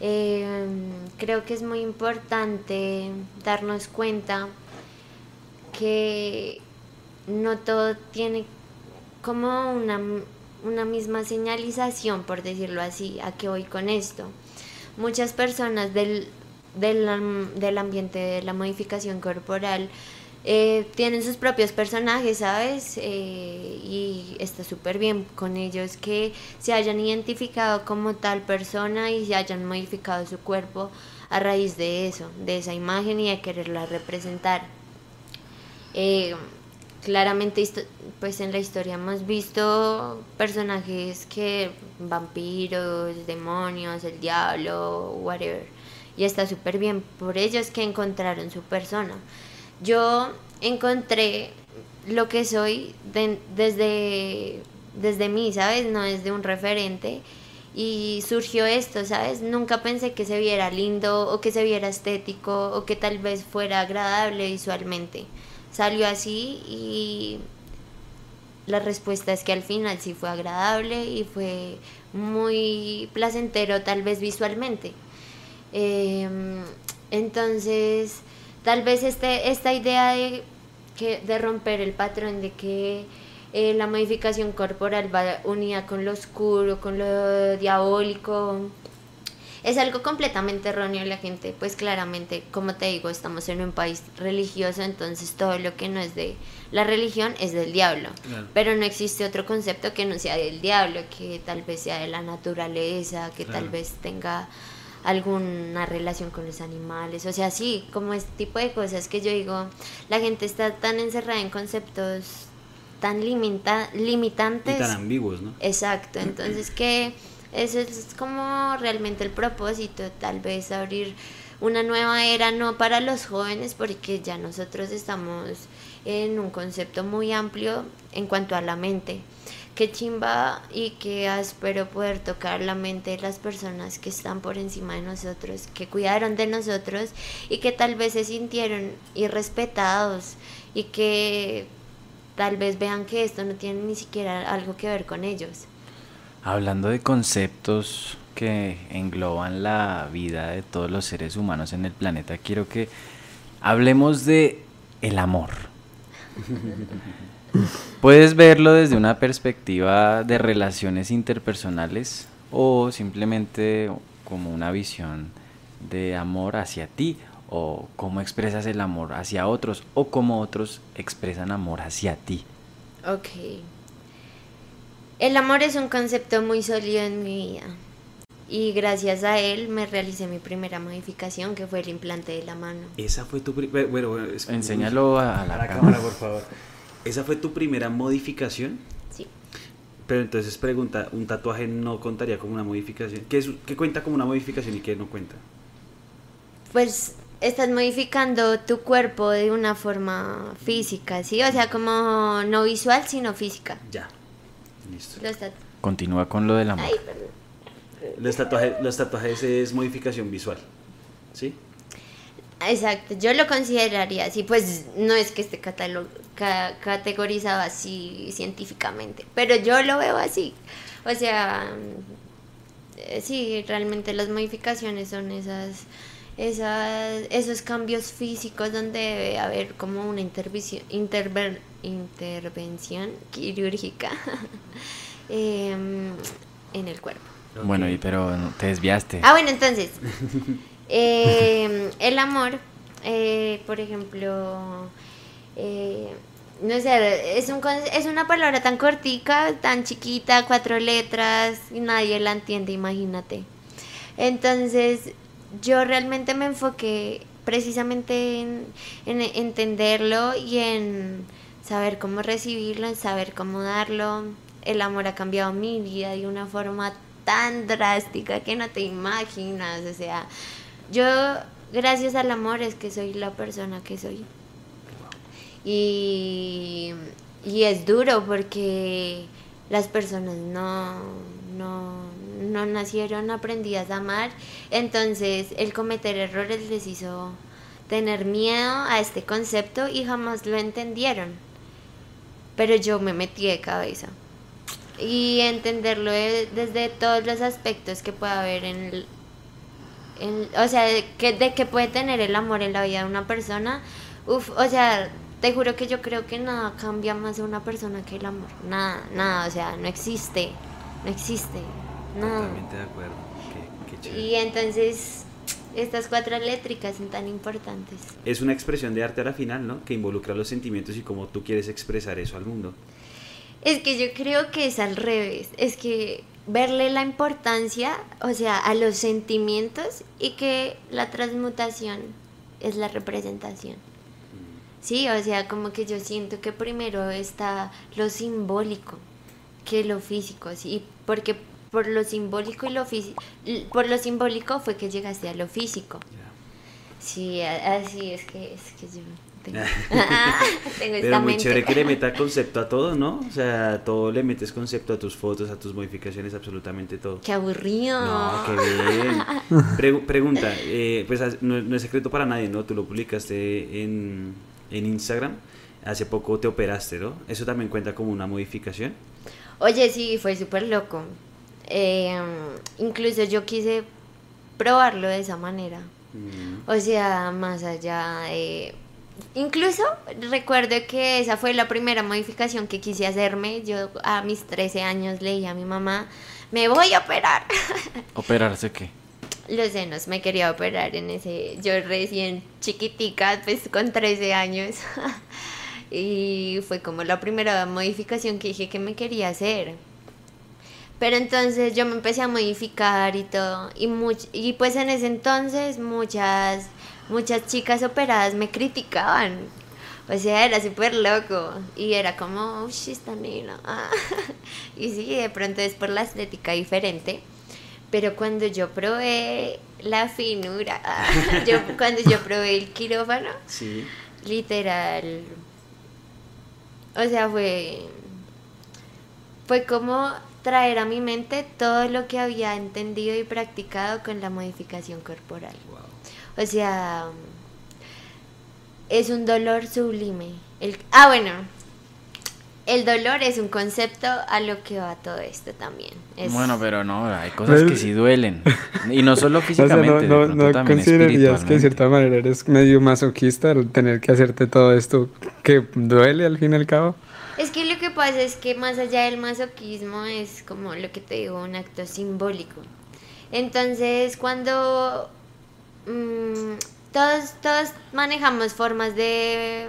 Em, creo que es muy importante darnos cuenta que no todo tiene como una, una misma señalización, por decirlo así, a qué voy con esto. Muchas personas del, del, del ambiente de la modificación corporal eh, tienen sus propios personajes, ¿sabes? Eh, y está súper bien con ellos que se hayan identificado como tal persona y se hayan modificado su cuerpo a raíz de eso, de esa imagen y de quererla representar. Eh, claramente, pues en la historia hemos visto personajes que vampiros, demonios, el diablo, whatever. Y está súper bien por ellos que encontraron su persona yo encontré lo que soy desde, desde mí, ¿sabes? No desde un referente. Y surgió esto, ¿sabes? Nunca pensé que se viera lindo o que se viera estético o que tal vez fuera agradable visualmente. Salió así y la respuesta es que al final sí fue agradable y fue muy placentero tal vez visualmente. Em, entonces Tal vez este, esta idea de, que, de romper el patrón de que eh, la modificación corporal va unida con lo oscuro, con lo diabólico, es algo completamente erróneo. La gente, pues claramente, como te digo, estamos en un país religioso, entonces todo lo que no es de la religión es del diablo. Pero no existe otro concepto que no sea del diablo, que tal vez sea de la naturaleza, que tal vez tenga alguna relación con los animales, o sea, sí, como este tipo de cosas que yo digo, la gente está tan encerrada en conceptos tan limita limitantes. Y tan ambiguos, ¿no? Exacto, entonces que eso es como realmente el propósito, tal vez abrir una nueva era, no para los jóvenes, porque ya nosotros estamos en un concepto muy amplio en cuanto a la mente qué chimba y qué áspero poder tocar la mente de las personas que están por encima de nosotros, que cuidaron de nosotros y que tal vez se sintieron irrespetados y que tal vez vean que esto no tiene ni siquiera algo que ver con ellos. Hablando de conceptos que engloban la vida de todos los seres humanos en el planeta, quiero que hablemos de el amor. Puedes verlo desde una perspectiva de relaciones interpersonales o simplemente como una visión de amor hacia ti o cómo expresas el amor hacia otros o cómo otros expresan amor hacia ti. Ok. El amor es un concepto muy sólido en mi vida y gracias a él me realicé mi primera modificación que fue el implante de la mano. Esa fue tu primera... Bueno, Enséñalo a, la, cámara, por favor. ¿Esa fue tu primera modificación? Sí. Pero entonces pregunta, ¿un tatuaje no contaría como una modificación? ¿Qué, es, qué cuenta como una modificación y qué no cuenta? Pues estás modificando tu cuerpo de una forma física, ¿sí? O sea, como no visual, sino física. Ya. Listo. Continúa con lo del amor. Ay, perdón. Los tatuajes, los tatuajes es modificación visual. ¿Sí? Exacto, yo lo consideraría así, pues no es que esté ca- categorizado así científicamente, pero yo lo veo así. O sea, eh, sí, realmente las modificaciones son esas, esas, esos cambios físicos donde debe haber como una intervención, interver- intervención quirúrgica em, en el cuerpo. Bueno, y pero no, te desviaste. Ah, bueno, entonces, eh, el amor, eh, por ejemplo, eh, no sé, es, un, es una palabra tan cortica, tan chiquita, cuatro letras, y nadie la entiende, imagínate. Entonces, yo realmente me enfoqué precisamente en, en entenderlo y en saber cómo recibirlo, saber cómo darlo. El amor ha cambiado mi vida de una forma tan drástica que no te imaginas. O sea, yo, gracias al amor, es que soy la persona que soy. Y, y es duro porque las personas no, no, no nacieron aprendidas a amar. Entonces, el cometer errores les hizo tener miedo a este concepto y jamás lo entendieron. Pero yo me metí de cabeza. Y entenderlo de- desde todos los aspectos que puede haber en, el- en- o sea, de que, de que puede tener el amor en la vida de una persona. Uf, o sea, te juro que yo creo que nada cambia más a una persona que el amor. Nada, nada, o sea, no existe. No existe. Nada. Totalmente de acuerdo. Qué, qué chévere. Y entonces, estas cuatro eléctricas son tan importantes. Es una expresión de arte a la final, ¿no? Que involucra los sentimientos y cómo tú quieres expresar eso al mundo. Es que yo creo que es al revés. Es que verle la importancia, o sea, a los sentimientos y que la transmutación es la representación. Sí, o sea, como que yo siento que primero está lo simbólico que lo físico, sí, porque por lo simbólico y lo físico, por lo simbólico fue que llegaste a lo físico. Sí, así es que es que yo tengo, tengo esta Pero muy mente. chévere que le meta concepto a todo, ¿no? O sea, todo le metes concepto a tus fotos, a tus modificaciones, absolutamente todo. Qué aburrido. No, qué bien. Pregu- pregunta, eh, pues no es secreto para nadie, ¿no? Tú lo publicaste en, en Instagram. Hace poco te operaste, ¿no? ¿Eso también cuenta como una modificación? Oye, sí, fue súper loco. Eh, incluso yo quise probarlo de esa manera. Mm, O sea, más allá de... Incluso recuerdo que esa fue la primera modificación que quise hacerme. Yo a mis 13 años le dije a mi mamá, me voy a operar. ¿Operarse qué? Los senos, me quería operar en ese... Yo recién chiquitica, pues con 13 años. y fue como la primera modificación que dije que me quería hacer. Pero entonces yo me empecé a modificar y todo. Y, much- y pues en ese entonces muchas, muchas chicas operadas me criticaban. O sea, era súper loco. Y era como, uy, esta nena. ah". Y sí, de pronto es por la estética diferente. Pero cuando yo probé la finura, yo, cuando yo probé el quirófano, Sí. literal. O sea, fue. Fue como traer a mi mente todo lo que había entendido y practicado con la modificación corporal. Wow. O sea, es un dolor sublime. El, ah, bueno, el dolor es un concepto a lo que va todo esto también. Es- Bueno, pero no, hay cosas que Pues- sí duelen. Y no solo O sea, físicamente, no, no, no considerarías que de cierta manera eres medio masoquista al tener que hacerte todo esto que duele al fin y al cabo. Es que lo que pasa es que más allá del masoquismo es como lo que te digo, un acto simbólico. Entonces, cuando mm, todos, todos manejamos formas de,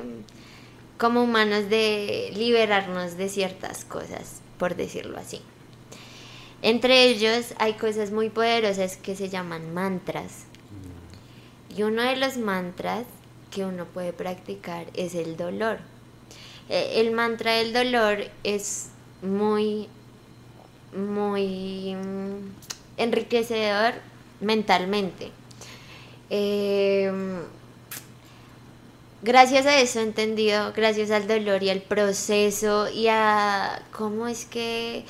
como humanos, de liberarnos de ciertas cosas, por decirlo así. Entre ellos hay cosas muy poderosas que se llaman mantras. Y uno de los mantras que uno puede practicar es el dolor. Eh, El mantra del dolor es muy, muy mm, enriquecedor mentalmente. Eh, gracias a eso entendido, gracias al dolor y al proceso y a cómo es que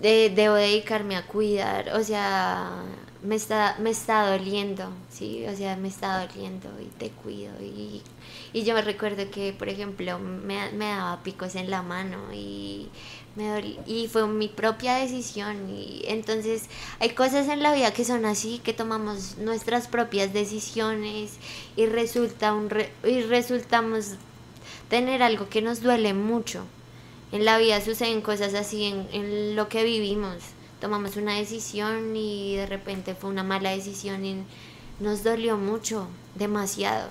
de- debo dedicarme a cuidar, o sea, me está, me está doliendo, ¿sí? O sea, me está doliendo y te cuido. Y, y yo me recuerdo que, por ejemplo, me, me daba picos en la mano y, me y fue mi propia decisión. Y entonces hay cosas en la vida que son así, que tomamos nuestras propias decisiones y, resulta un re- y resultamos tener algo que nos duele mucho. En la vida suceden cosas así en, en lo que vivimos. Tomamos una decisión y de repente fue una mala decisión y nos dolió mucho, demasiado.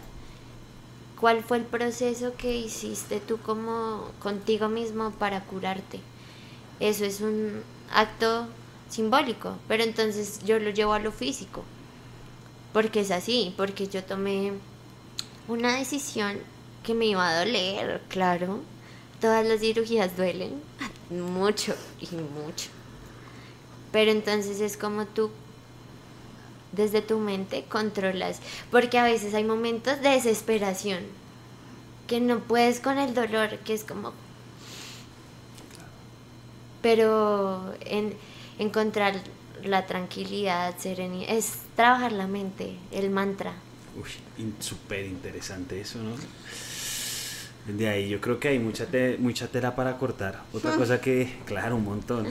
¿Cuál fue el proceso que hiciste tú como contigo mismo para curarte? Eso es un acto simbólico, pero entonces yo lo llevo a lo físico. Porque es así, porque yo tomé una decisión que me iba a doler, claro. Todas las cirugías duelen mucho y mucho. Pero entonces es como tú desde tu mente controlas, porque a veces hay momentos de desesperación que no puedes con el dolor, que es como pero en encontrar la tranquilidad, serenidad, es trabajar la mente, el mantra. Uy, súper interesante eso, ¿no? De ahí yo creo que hay mucha, te- mucha tela para cortar. Otra cosa que, claro, un montón.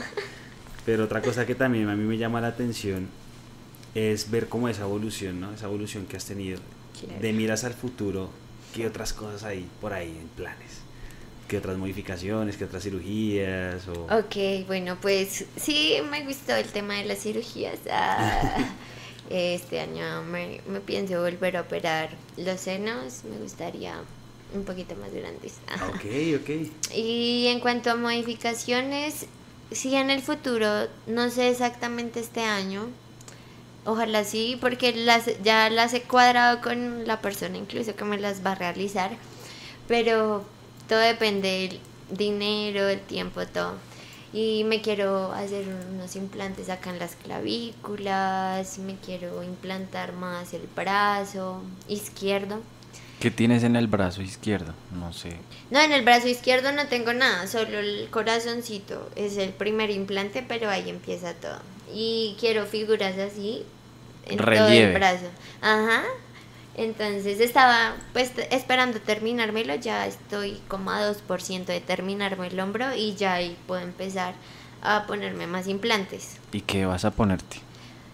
Pero otra cosa que también a mí me llama la atención es ver cómo esa evolución, ¿no? Esa evolución que has tenido. De miras al futuro, ¿qué otras cosas hay por ahí en planes? ¿Qué otras modificaciones? ¿Qué otras cirugías? O... Ok, bueno, pues sí me gustó el tema de las cirugías. Ah, este año me, me pienso volver a operar los senos, me gustaría un poquito más grandes. Ah, Ok, ok. Y en cuanto a modificaciones, sí en el futuro, no sé exactamente este año, ojalá sí, porque las, ya las he cuadrado con la persona incluso que me las va a realizar, pero todo depende del dinero, el tiempo, todo. Y me quiero hacer unos implantes acá en las clavículas, me quiero implantar más el brazo izquierdo. ¿Qué tienes en el brazo izquierdo? No sé. No, en el brazo izquierdo no tengo nada, solo el corazoncito es el primer implante, pero ahí empieza todo. Y quiero figuras así en todo Relieve. el brazo. Ajá. Entonces estaba pues esperando terminármelo, ya estoy como a 2% de terminarme el hombro y ya ahí puedo empezar a ponerme más implantes. ¿Y qué vas a ponerte?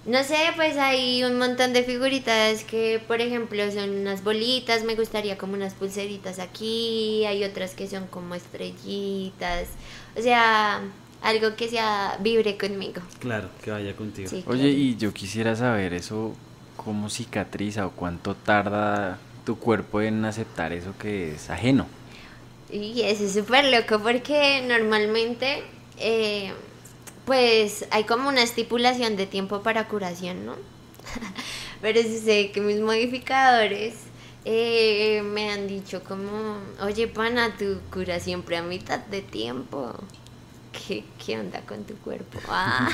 No sé, pues hay un montón de figuritas que, por ejemplo, son unas bolitas, me gustaría como unas pulseritas aquí, hay otras que son como estrellitas, o sea, algo que sea vibre conmigo. Claro, que vaya contigo. Sí, Oye, claro. y yo quisiera saber eso, cómo cicatriza o cuánto tarda tu cuerpo en aceptar eso que es ajeno. Y eso es súper loco porque normalmente, eh, pues hay como una estipulación de tiempo para curación, ¿no? Pero sí sé que mis modificadores eh, me han dicho como, oye, pana, tu cura siempre a mitad de tiempo. ¿Qué, qué onda con tu cuerpo? Ah,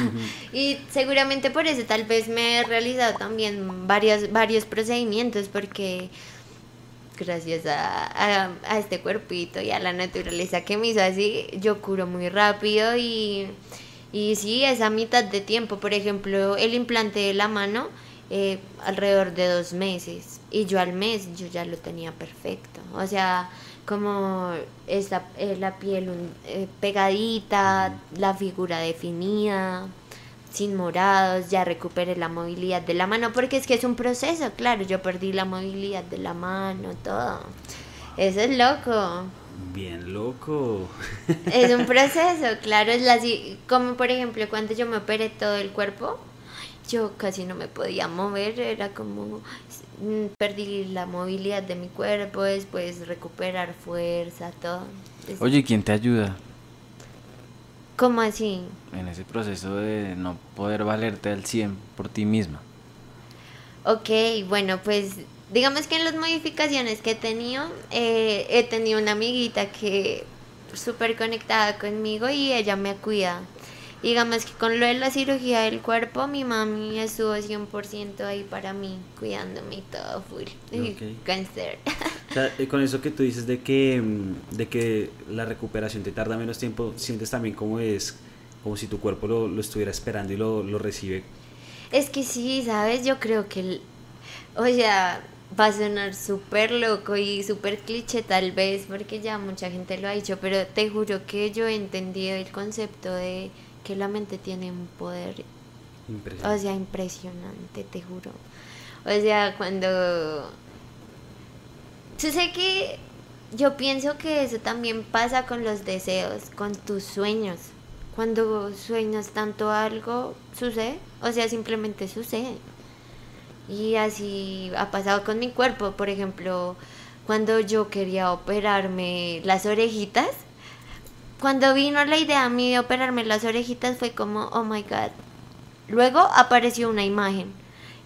y seguramente por eso tal vez me he realizado también varios, varios procedimientos porque gracias a, a, a este cuerpito y a la naturaleza que me hizo así, yo curo muy rápido y, y sí, es a mitad de tiempo. Por ejemplo, el implante de la mano, eh, alrededor de dos meses. Y yo al mes, yo ya lo tenía perfecto. O sea, como esta, eh, la piel un- eh, pegadita, la figura definida sin morados, ya recuperé la movilidad de la mano, porque es que es un proceso, claro, yo perdí la movilidad de la mano, todo. Eso es loco. Bien loco. Es un proceso, claro, es la, como por ejemplo cuando yo me operé todo el cuerpo, yo casi no me podía mover, era como mm, perdí la movilidad de mi cuerpo, después recuperar fuerza, todo. Oye, ¿quién te ayuda ¿Cómo así? en ese proceso de no poder valerte al 100 por ti misma? Ok, bueno, pues digamos que en las modificaciones que he tenido, eh, he tenido una amiguita que súper conectada conmigo y ella me cuida. Digamos que con lo de la cirugía del cuerpo, mi mami estuvo 100% ahí para mí, cuidándome y todo full. Y Ok. Cáncer. O sea, eh, con eso que tú dices de que, mm, de que la recuperación te tarda menos tiempo, sientes también como es, como si tu cuerpo lo, lo estuviera esperando y lo, lo recibe. Es que sí, ¿sabes? Yo creo que, el- o sea, va a sonar súper loco y súper cliché tal vez, porque ya mucha gente lo ha dicho, pero te juro que yo he entendido el concepto de que la mente tiene un poder O Impresionante. sea, impresionante, te juro. O sea, cuando... Yo sé que yo pienso que eso también pasa con los deseos, con tus sueños. Cuando sueñas tanto algo, sucede. O sea, simplemente sucede. Y así ha pasado con mi cuerpo. Por ejemplo, cuando yo quería operarme las orejitas, cuando vino la idea a mí de operarme las orejitas fue como, oh my god, Luego apareció una imagen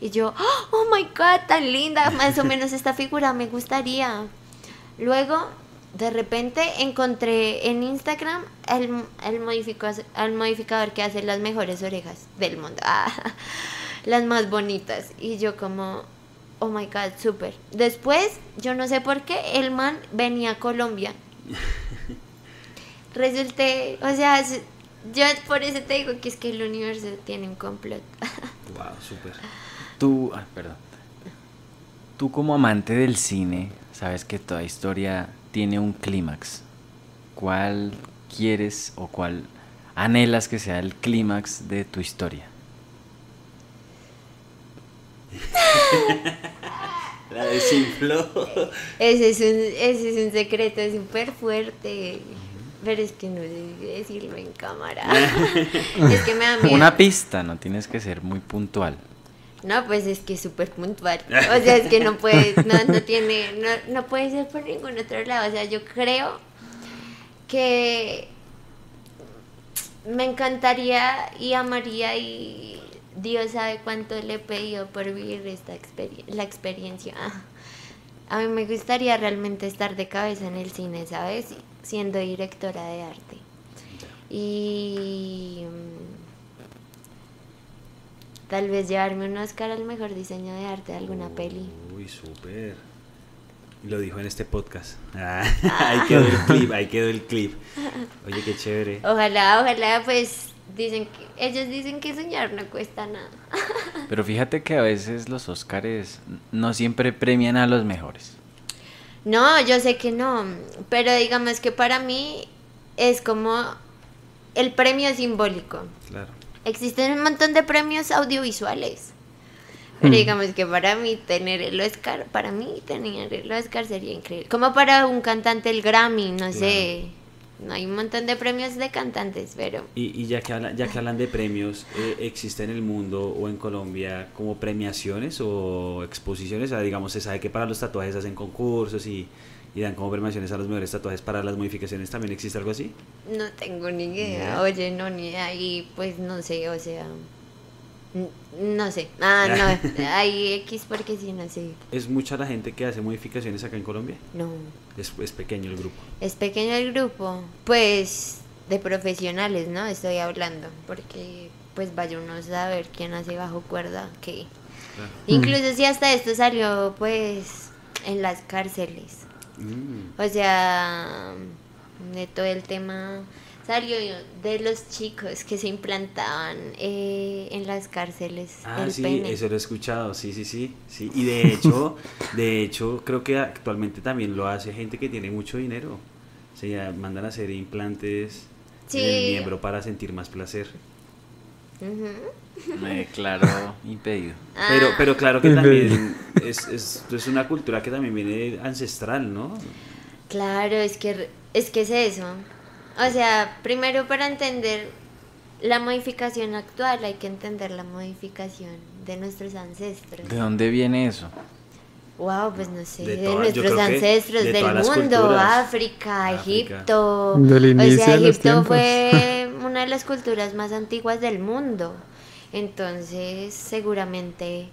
y yo, oh my god, tan linda, más o menos esta figura me gustaría. Luego, de repente, encontré en Instagram el, el, modifica- el modificador que hace las mejores orejas del mundo, Ah, las más bonitas. Y yo como, oh my god, súper. Después, yo no sé por qué, el man venía a Colombia. Resulté, o sea, yo por eso te digo que es que el universo tiene un complot. Wow, súper. Tú, ah, perdón. Tú como amante del cine, sabes que toda historia tiene un clímax. ¿Cuál quieres o cuál anhelas que sea el clímax de tu historia? La desinfló. Ese es un, ese es un secreto súper fuerte. Pero es que no sé decirlo en cámara. es que me da miedo. Una pista, no tienes que ser muy puntual. No, pues es que es súper puntual. O sea, es que no puede, no, no tiene, no, no puede ser por ningún otro lado. O sea, yo creo que me encantaría y amaría y Dios sabe cuánto le he pedido por vivir esta experiencia, la experiencia. A mí me gustaría realmente estar de cabeza en el cine, ¿sabes? Siendo directora de arte. Y mm, tal vez llevarme un Oscar al mejor diseño de arte de alguna peli. Uy, súper. Y Lo dijo en este podcast. Ah, ahí quedó el clip, ahí quedó el clip. Oye, qué chévere. Ojalá, ojalá, pues dicen que ellos dicen que soñar no cuesta nada. Pero fíjate que a veces los Óscares no siempre premian a los mejores. No, yo sé que no, pero digamos que para mí es como el premio simbólico. Claro. Existen un montón de premios audiovisuales. Pero Mm. digamos que para mí tener el Oscar, para mí tener el Oscar sería increíble. Como para un cantante el Grammy, no sé. No hay un montón de premios de cantantes, pero Y, y ya, que hablan, ya que hablan de premios, eh, ¿existe en el mundo o en Colombia como premiaciones o exposiciones? O sea, digamos, se sabe que para los tatuajes hacen concursos y, y dan como premiaciones a los mejores tatuajes para las modificaciones. ¿También existe algo así? no tengo ni idea. idea. Oye, no, ni idea. Y pues no sé, o sea. N- No sé. Ah, no. Hay X porque sí, no sé. ¿Es mucha la gente que hace modificaciones acá en Colombia? No. Es, es pequeño el grupo. Es pequeño el grupo, pues de profesionales, ¿no? Estoy hablando, porque pues vaya uno a saber quién hace bajo cuerda, que Claro. incluso si hasta esto salió pues en las cárceles. Mm, O sea, de todo el tema salió de los chicos que se implantaban eh, en las cárceles Ah, el sí, pene. eso lo he escuchado, sí, sí, sí, sí. Y de hecho, de hecho, creo que actualmente también lo hace gente que tiene mucho dinero. O sea, mandan a hacer implantes en el miembro para sentir más placer. Me declaro impedido. Pero, Ah. pero claro que también es, es, es una cultura que también viene ancestral, ¿no? Claro, es que es que es eso. O sea, primero para entender la modificación actual hay que entender la modificación de nuestros ancestros. ¿De dónde viene eso? Wow, pues no sé, De de, todas- yo nuestros ancestros de del mundo. África, África. Egipto. Del inicio o sea, de los Egipto fue una de las culturas más antiguas del mundo. Entonces, seguramente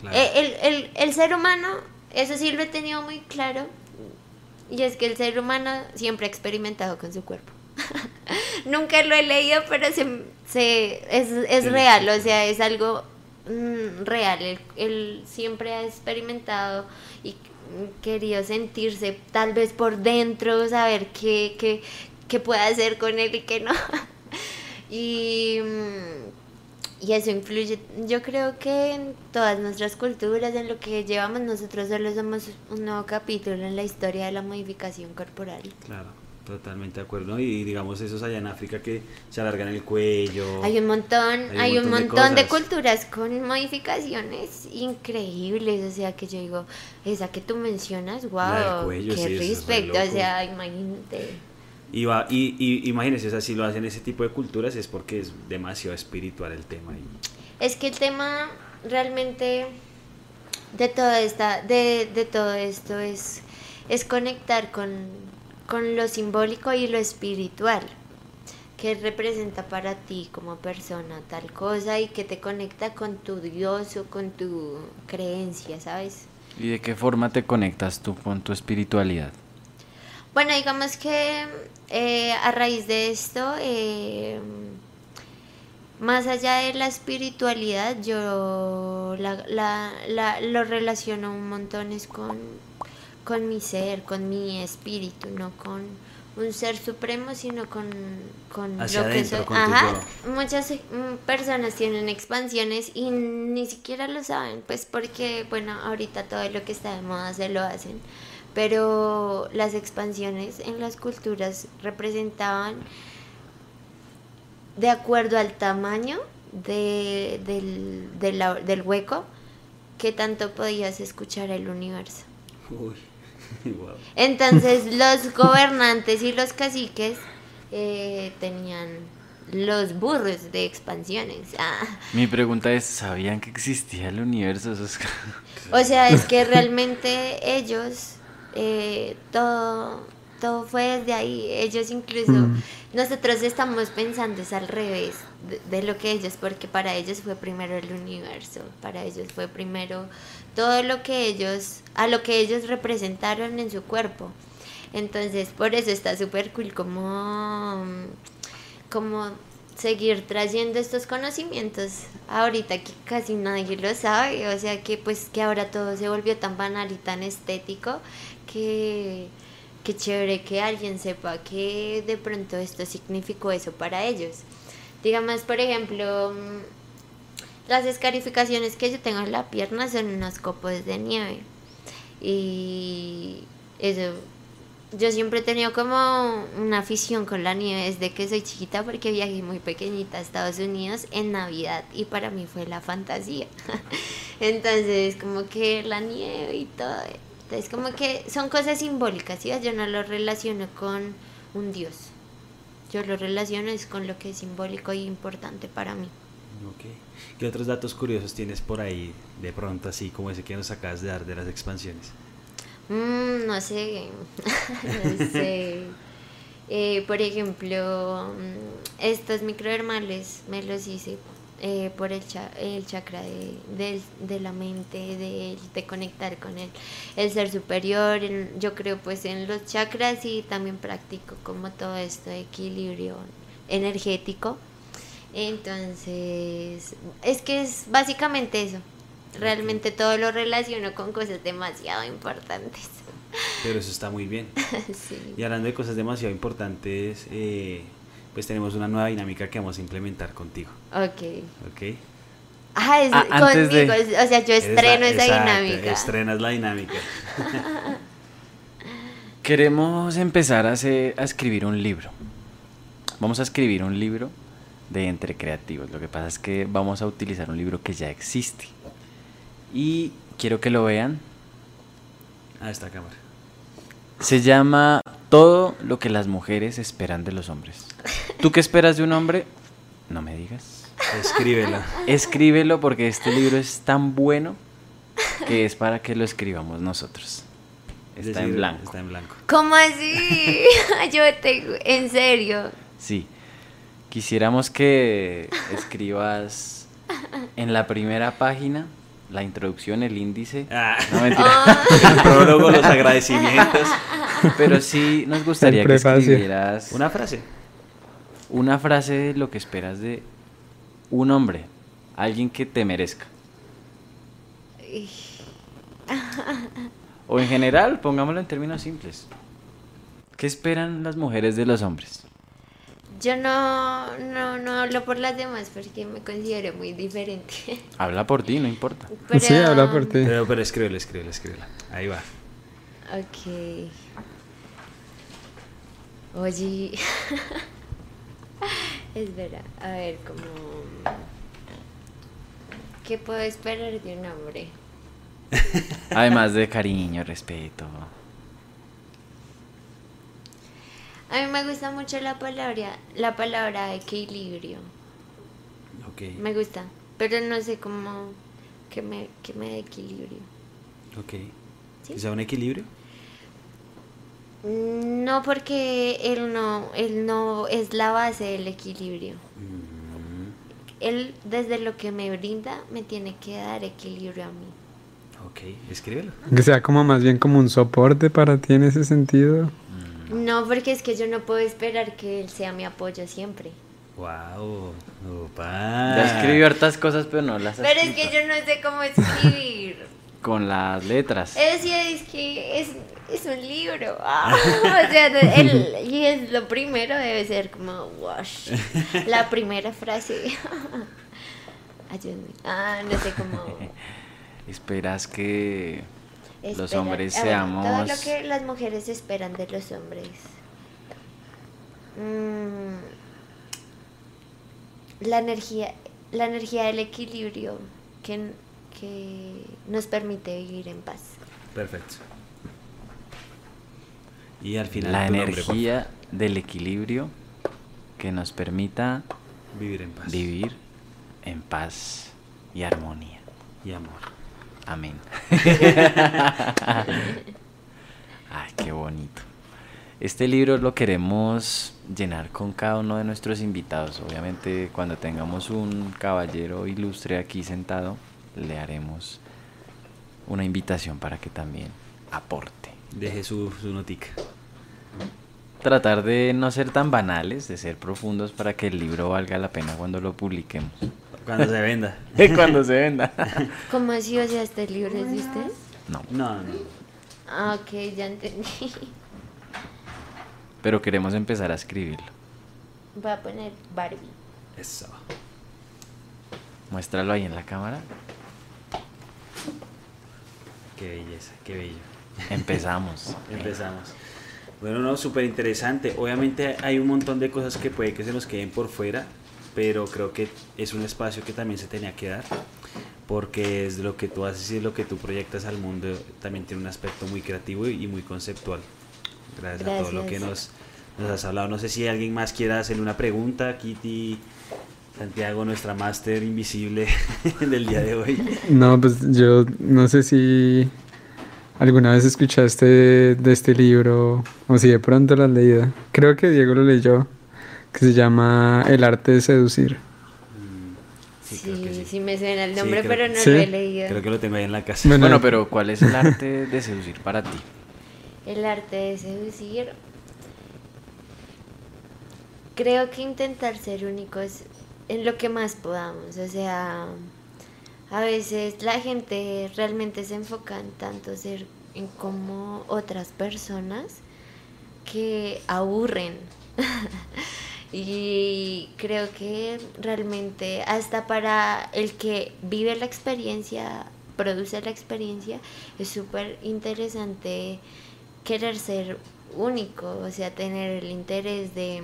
Claro. eh, el, el- el ser humano, eso sí lo he tenido muy claro, y es que el ser humano siempre ha experimentado con su cuerpo. Nunca lo he leído, pero se, se- es, es Sí, real, o sea, es algo mm, real. Él, él siempre ha experimentado y querido sentirse tal vez por dentro, saber qué, qué, qué puede hacer con él y qué no. y, mm, y eso influye, yo creo que en todas nuestras culturas, en lo que llevamos nosotros solo somos un nuevo capítulo en la historia de la modificación corporal. Claro, totalmente de acuerdo. ¿no? Y digamos esos allá en África que se alargan el cuello. Hay un montón, Hay un hay un montón de culturas con modificaciones increíbles, o sea que yo digo, esa que tú mencionas, wow, cuello, qué sí, es respecto, o sea, imagínate. Y, va, y, y imagínense, o sea, si lo hacen ese tipo de culturas es porque es demasiado espiritual el tema. Y, Es que el tema realmente de todo esta, de, de todo esto es, es conectar con, con lo simbólico y lo espiritual. que representa para ti como persona tal cosa y que te conecta con tu Dios o con tu creencia, ¿sabes? ¿Y de qué forma te conectas tú con tu espiritualidad? Bueno, digamos que eh, a raíz de esto, eh, más allá de la espiritualidad, yo la, la- la- lo relaciono un montón es con, con mi ser, con mi espíritu, no con un ser supremo, sino con, con Hacia lo que adentro, soy. con tu Ajá. Muchas eh, mm, personas tienen expansiones y ni siquiera lo saben, pues porque, bueno, ahorita todo lo que está de moda se lo hacen pero las expansiones en las culturas representaban de acuerdo al tamaño de- del, de la- del hueco que tanto podías escuchar el universo. Uy, wow. Entonces los gobernantes y los caciques eh, tenían los burros de expansiones. Ah. Mi pregunta es, ¿sabían que existía el universo? O sea, es que realmente ellos, eh, todo, todo fue desde ahí. Ellos incluso, Mm. nosotros estamos pensando es al revés de, de lo que ellos, porque para ellos fue primero el universo, para ellos fue primero todo lo que ellos, a lo que ellos representaron en su cuerpo. Entonces, por eso está súper cool como, como seguir trayendo estos conocimientos ahorita que casi nadie lo sabe, o sea que pues que ahora todo se volvió tan banal y tan estético que que chévere que alguien sepa que de pronto esto significó eso para ellos. Digamos, por ejemplo, las escarificaciones que yo tengo en la pierna son unos copos de nieve. Y eso, yo siempre he tenido como una afición con la nieve desde que soy chiquita porque viajé muy pequeñita a Estados Unidos en Navidad y para mí fue la fantasía. Entonces, como que la nieve y todo. Entonces, como que son cosas simbólicas, ¿sí? Yo no lo relaciono con un dios. Yo lo relaciono es con lo que es simbólico y importante para mí. ¿Qué otros datos curiosos tienes por ahí de pronto así como ese que nos acabas de dar de las expansiones? Mm, no sé, no sé. Eh, por ejemplo, mm, estos microdermales me los hice eh, por el, cha- el chakra de, de la mente, de, de conectar con el, el ser superior. el- yo creo pues en los chakras y también practico como todo esto de equilibrio energético. Entonces, es que es básicamente eso. Realmente todo lo relaciono con cosas demasiado importantes. Pero eso está muy bien. sí. Y hablando de cosas demasiado importantes, eh, pues tenemos una nueva dinámica que vamos a implementar contigo. Ok. ¿Ok? Ah, es Ah, conmigo, de- o sea, yo estreno esa exacto, dinámica. Estrenas la dinámica. Queremos empezar a, hacer- a escribir un libro. Vamos a escribir un libro de entre creativos. Lo que pasa es que vamos a utilizar un libro que ya existe. Y quiero que lo vean. A esta cámara. Se llama Todo lo que las mujeres esperan de los hombres. ¿Tú qué esperas de un hombre? No me digas. Escríbela. Escríbelo porque este libro es tan bueno que es para que lo escribamos nosotros. Es Está decir, en blanco. Está en blanco. ¿Cómo así? yo tengo, en serio. Sí. Quisiéramos que escribas en la primera página la introducción, el índice. Ah, No mentira. El prólogo, los agradecimientos. Pero sí nos gustaría que escribieras Una frase. una frase de lo que esperas de un hombre, alguien que te merezca. O en general, pongámoslo en términos simples. ¿Qué esperan las mujeres de los hombres? Yo no, no, no hablo por las demás porque me considero muy diferente. Habla por ti, no importa. Sí, habla por ti. Pero, pero escríbelo, escríbelo, escríbelo. Ahí va. Ok. Oye. Espera, a ver, como. ¿Qué puedo esperar de un hombre? Además de cariño, respeto. A mí me gusta mucho la palabra, la palabra equilibrio. Ok, Me gusta, pero no sé cómo que me, que me dé equilibrio. ok. ¿Sí? ¿Que sea un equilibrio? No porque él no, él no es la base del equilibrio. Mm, Él desde lo que me brinda me tiene que dar equilibrio a mí. ok, escríbelo. Que sea como más bien como un soporte para ti en ese sentido. No, porque es que yo no puedo esperar que él sea mi apoyo siempre. Wow, Ya escribió hartas cosas, pero no las Pero es que yo no sé cómo escribir. Con las letras. Es decir, es que es, es un libro. Ah, o sea, el, y es lo primero debe ser como wash. La primera frase. Ayúdame. Ah, no sé cómo. Esperas que los hombres seamos... Todo lo que las mujeres esperan de los hombres. Mm, la energía, la energía del equilibrio que, que nos permite vivir en paz. Perfecto. Y al final La nombre, energía del equilibrio que nos permita. Vivir en paz. vivir en paz y armonía. Y amor. Amén. Ay, qué bonito. Este libro lo queremos llenar con cada uno de nuestros invitados. Obviamente cuando tengamos un caballero ilustre aquí sentado, le haremos una invitación para que también aporte. Deje su, su notica. Tratar de no ser tan banales, de ser profundos para que el libro valga la pena cuando lo publiquemos. Cuando se venda. cuando se venda. ¿Cómo así? O sea, este libro es de usted? No, No, no. Ah, ok, ya entendí. pero queremos empezar a escribirlo. Voy a poner Barbie. Eso. Muéstralo ahí en la cámara. Qué belleza, qué bello. Empezamos. Empezamos. Bueno, no, súper interesante. Obviamente hay un montón de cosas que puede que se nos queden por fuera, pero creo que es un espacio que también se tenía que dar, porque es lo que tú haces y lo que tú proyectas al mundo también tiene un aspecto muy creativo y muy conceptual. Gracias, a todo lo que Gracias. nos, nos has hablado. No sé si alguien más quiera hacerle una pregunta, Kitty, Santiago, nuestra máster invisible del día de hoy. No, pues yo no sé si alguna vez escuchaste de este libro o si de pronto lo has leído. Creo que Diego lo leyó, que se llama El arte de seducir. Sí, Sí, creo que sí, sí. me suena el Sí, nombre, creo pero no ¿Sí? lo he leído. Creo que lo tengo ahí en la casa. Bueno, Bueno, pero ¿cuál es el arte de seducir para ti? El arte de seducir. Creo que intentar ser únicos en lo que más podamos. O sea, a veces la gente realmente se enfoca en tanto ser en como otras personas que aburren. y creo que realmente hasta para el que vive la experiencia, produce la experiencia, es súper interesante querer ser único, o sea, tener el interés de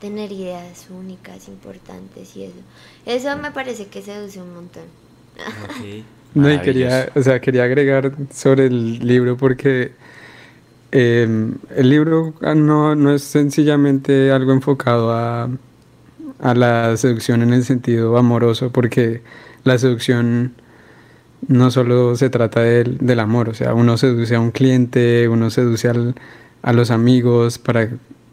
tener ideas únicas, importantes y eso. Eso me parece que seduce un montón. Ok. No, y quería, o sea, quería agregar sobre el libro porque eh, el libro ah, no, no es sencillamente algo enfocado a, a la seducción en el sentido amoroso, porque la seducción no solo se trata del, del amor, o sea, uno seduce a un cliente, uno seduce al- a los amigos, para,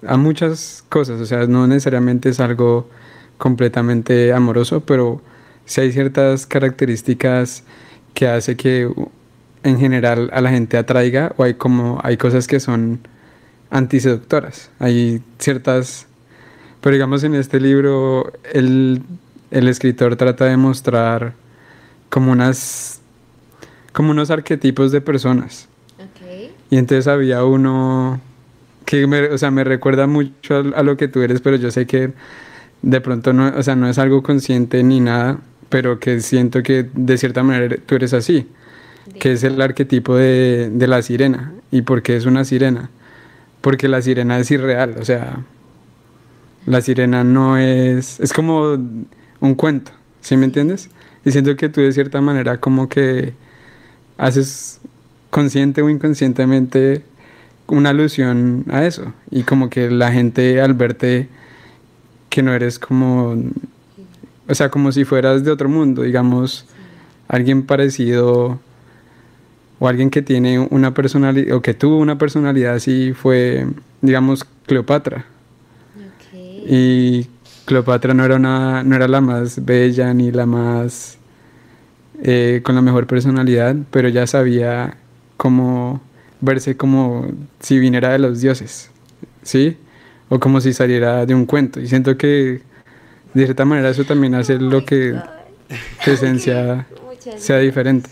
a muchas cosas, o sea, no necesariamente es algo completamente amoroso, pero sí hay ciertas características que hace que en general a la gente atraiga o hay como hay cosas que son antiseductoras. Hay ciertas pero digamos en este libro el, el escritor trata de mostrar como unas como unos arquetipos de personas. Ok. Y entonces había uno que me, o sea, me recuerda mucho a, a lo que tú eres, pero yo sé que de pronto no, o sea, no es algo consciente ni nada, pero que siento que de cierta manera tú eres así, que es el arquetipo de, de la sirena. ¿Y por qué es una sirena? Porque la sirena es irreal, o sea, la sirena no es, es como un cuento, ¿sí me entiendes? Y siento que tú de cierta manera como que haces consciente o inconscientemente una alusión a eso. Y como que la gente al verte que no eres como, o sea, como si fueras de otro mundo, digamos, alguien parecido o alguien que tiene una personalidad, o que tuvo una personalidad así fue, digamos, Cleopatra. Y Cleopatra no era, una, no era la más bella ni la más eh, con la mejor personalidad, pero ya sabía cómo verse como si viniera de los dioses, ¿sí? O como si saliera de un cuento. Y siento que de cierta manera eso también hace lo que tu esencia sea diferente.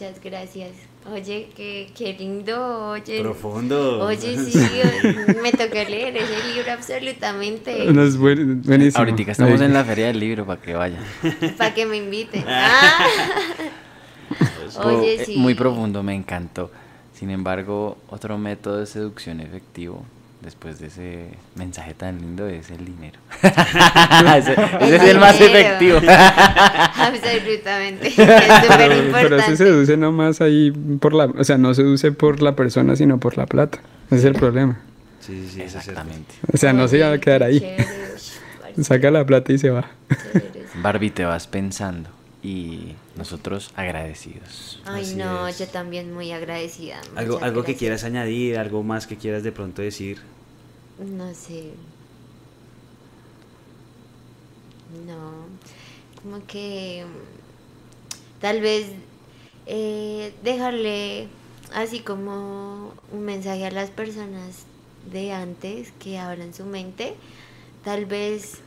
Muchas gracias. Oye, qué, qué lindo, oye. Profundo. Oye, sí, me toca leer ese libro absolutamente. No, es buen- buenísimo. Ahorita estamos en la feria del libro para que vayan. Para que me inviten. Ah. Oye, Eh, sí. Muy profundo, me encantó. Sin embargo, otro método de seducción efectivo, después de ese mensaje tan lindo, es el dinero. ese, ese es el más dinero. efectivo. Absolutamente. Es súper Pero, pero se seduce nomás ahí por la, o sea, no seduce por la persona, sino por la plata. Ese es el problema. Sí, sí, sí. Exactamente. O sea, no se va a quedar ahí. Saca la plata y se va. Barbie, te vas pensando y nosotros agradecidos. Ay, Así no, es. yo también muy agradecida. Algo, algo que quieras añadir, algo más que quieras de pronto decir. No sé. No. Como que mm, tal vez eh, dejarle así como un mensaje a las personas de antes que abran su mente. Tal vez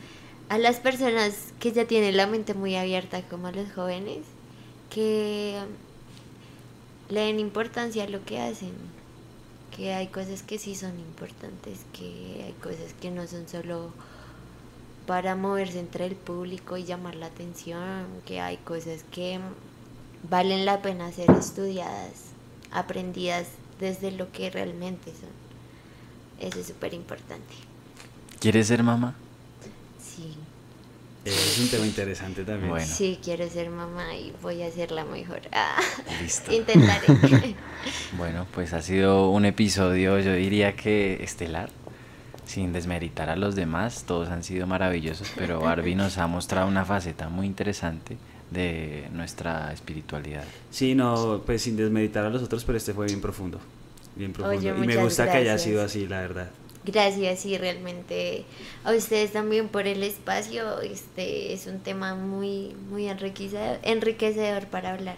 a las personas que ya tienen la mente muy abierta como a los jóvenes, que le den importancia a lo que hacen que hay cosas que sí son importantes, que hay cosas que no son solo para moverse entre el público y llamar la atención, que hay cosas que valen la pena ser estudiadas, aprendidas desde lo que realmente son. Eso es súper importante. ¿Quieres ser mamá? Sí, Es un tema interesante también. Bueno. sí quiero ser mamá y voy a hacerla mejor. Ah, Listo. intentaré. Bueno, pues ha sido un episodio, yo diría que estelar. Sin desmeritar a los demás, todos han sido maravillosos, pero Barbie nos ha mostrado una faceta muy interesante de nuestra espiritualidad. Sí, no, pues sin desmeditar a los otros, pero este fue bien profundo. Bien profundo. Oye, y me gusta que haya sido así, la verdad. Gracias y realmente a ustedes también por el espacio. Este es un tema muy muy enriquecedor, enriquecedor para hablar.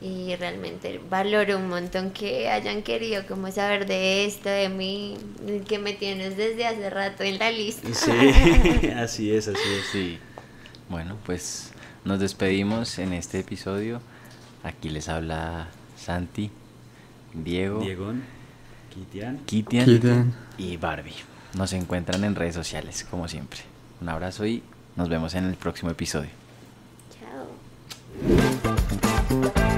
Y realmente valoro un montón que hayan querido como saber de esto, de mí, que me tienes desde hace rato en la lista. Sí, así es, así es. Sí. Bueno, pues nos despedimos en este episodio. Aquí les habla Santi, Diego, Diegón, Kitian. Kitian, Kitian y Barbie. Nos encuentran en redes sociales, como siempre. Un abrazo y nos vemos en el próximo episodio. Chao.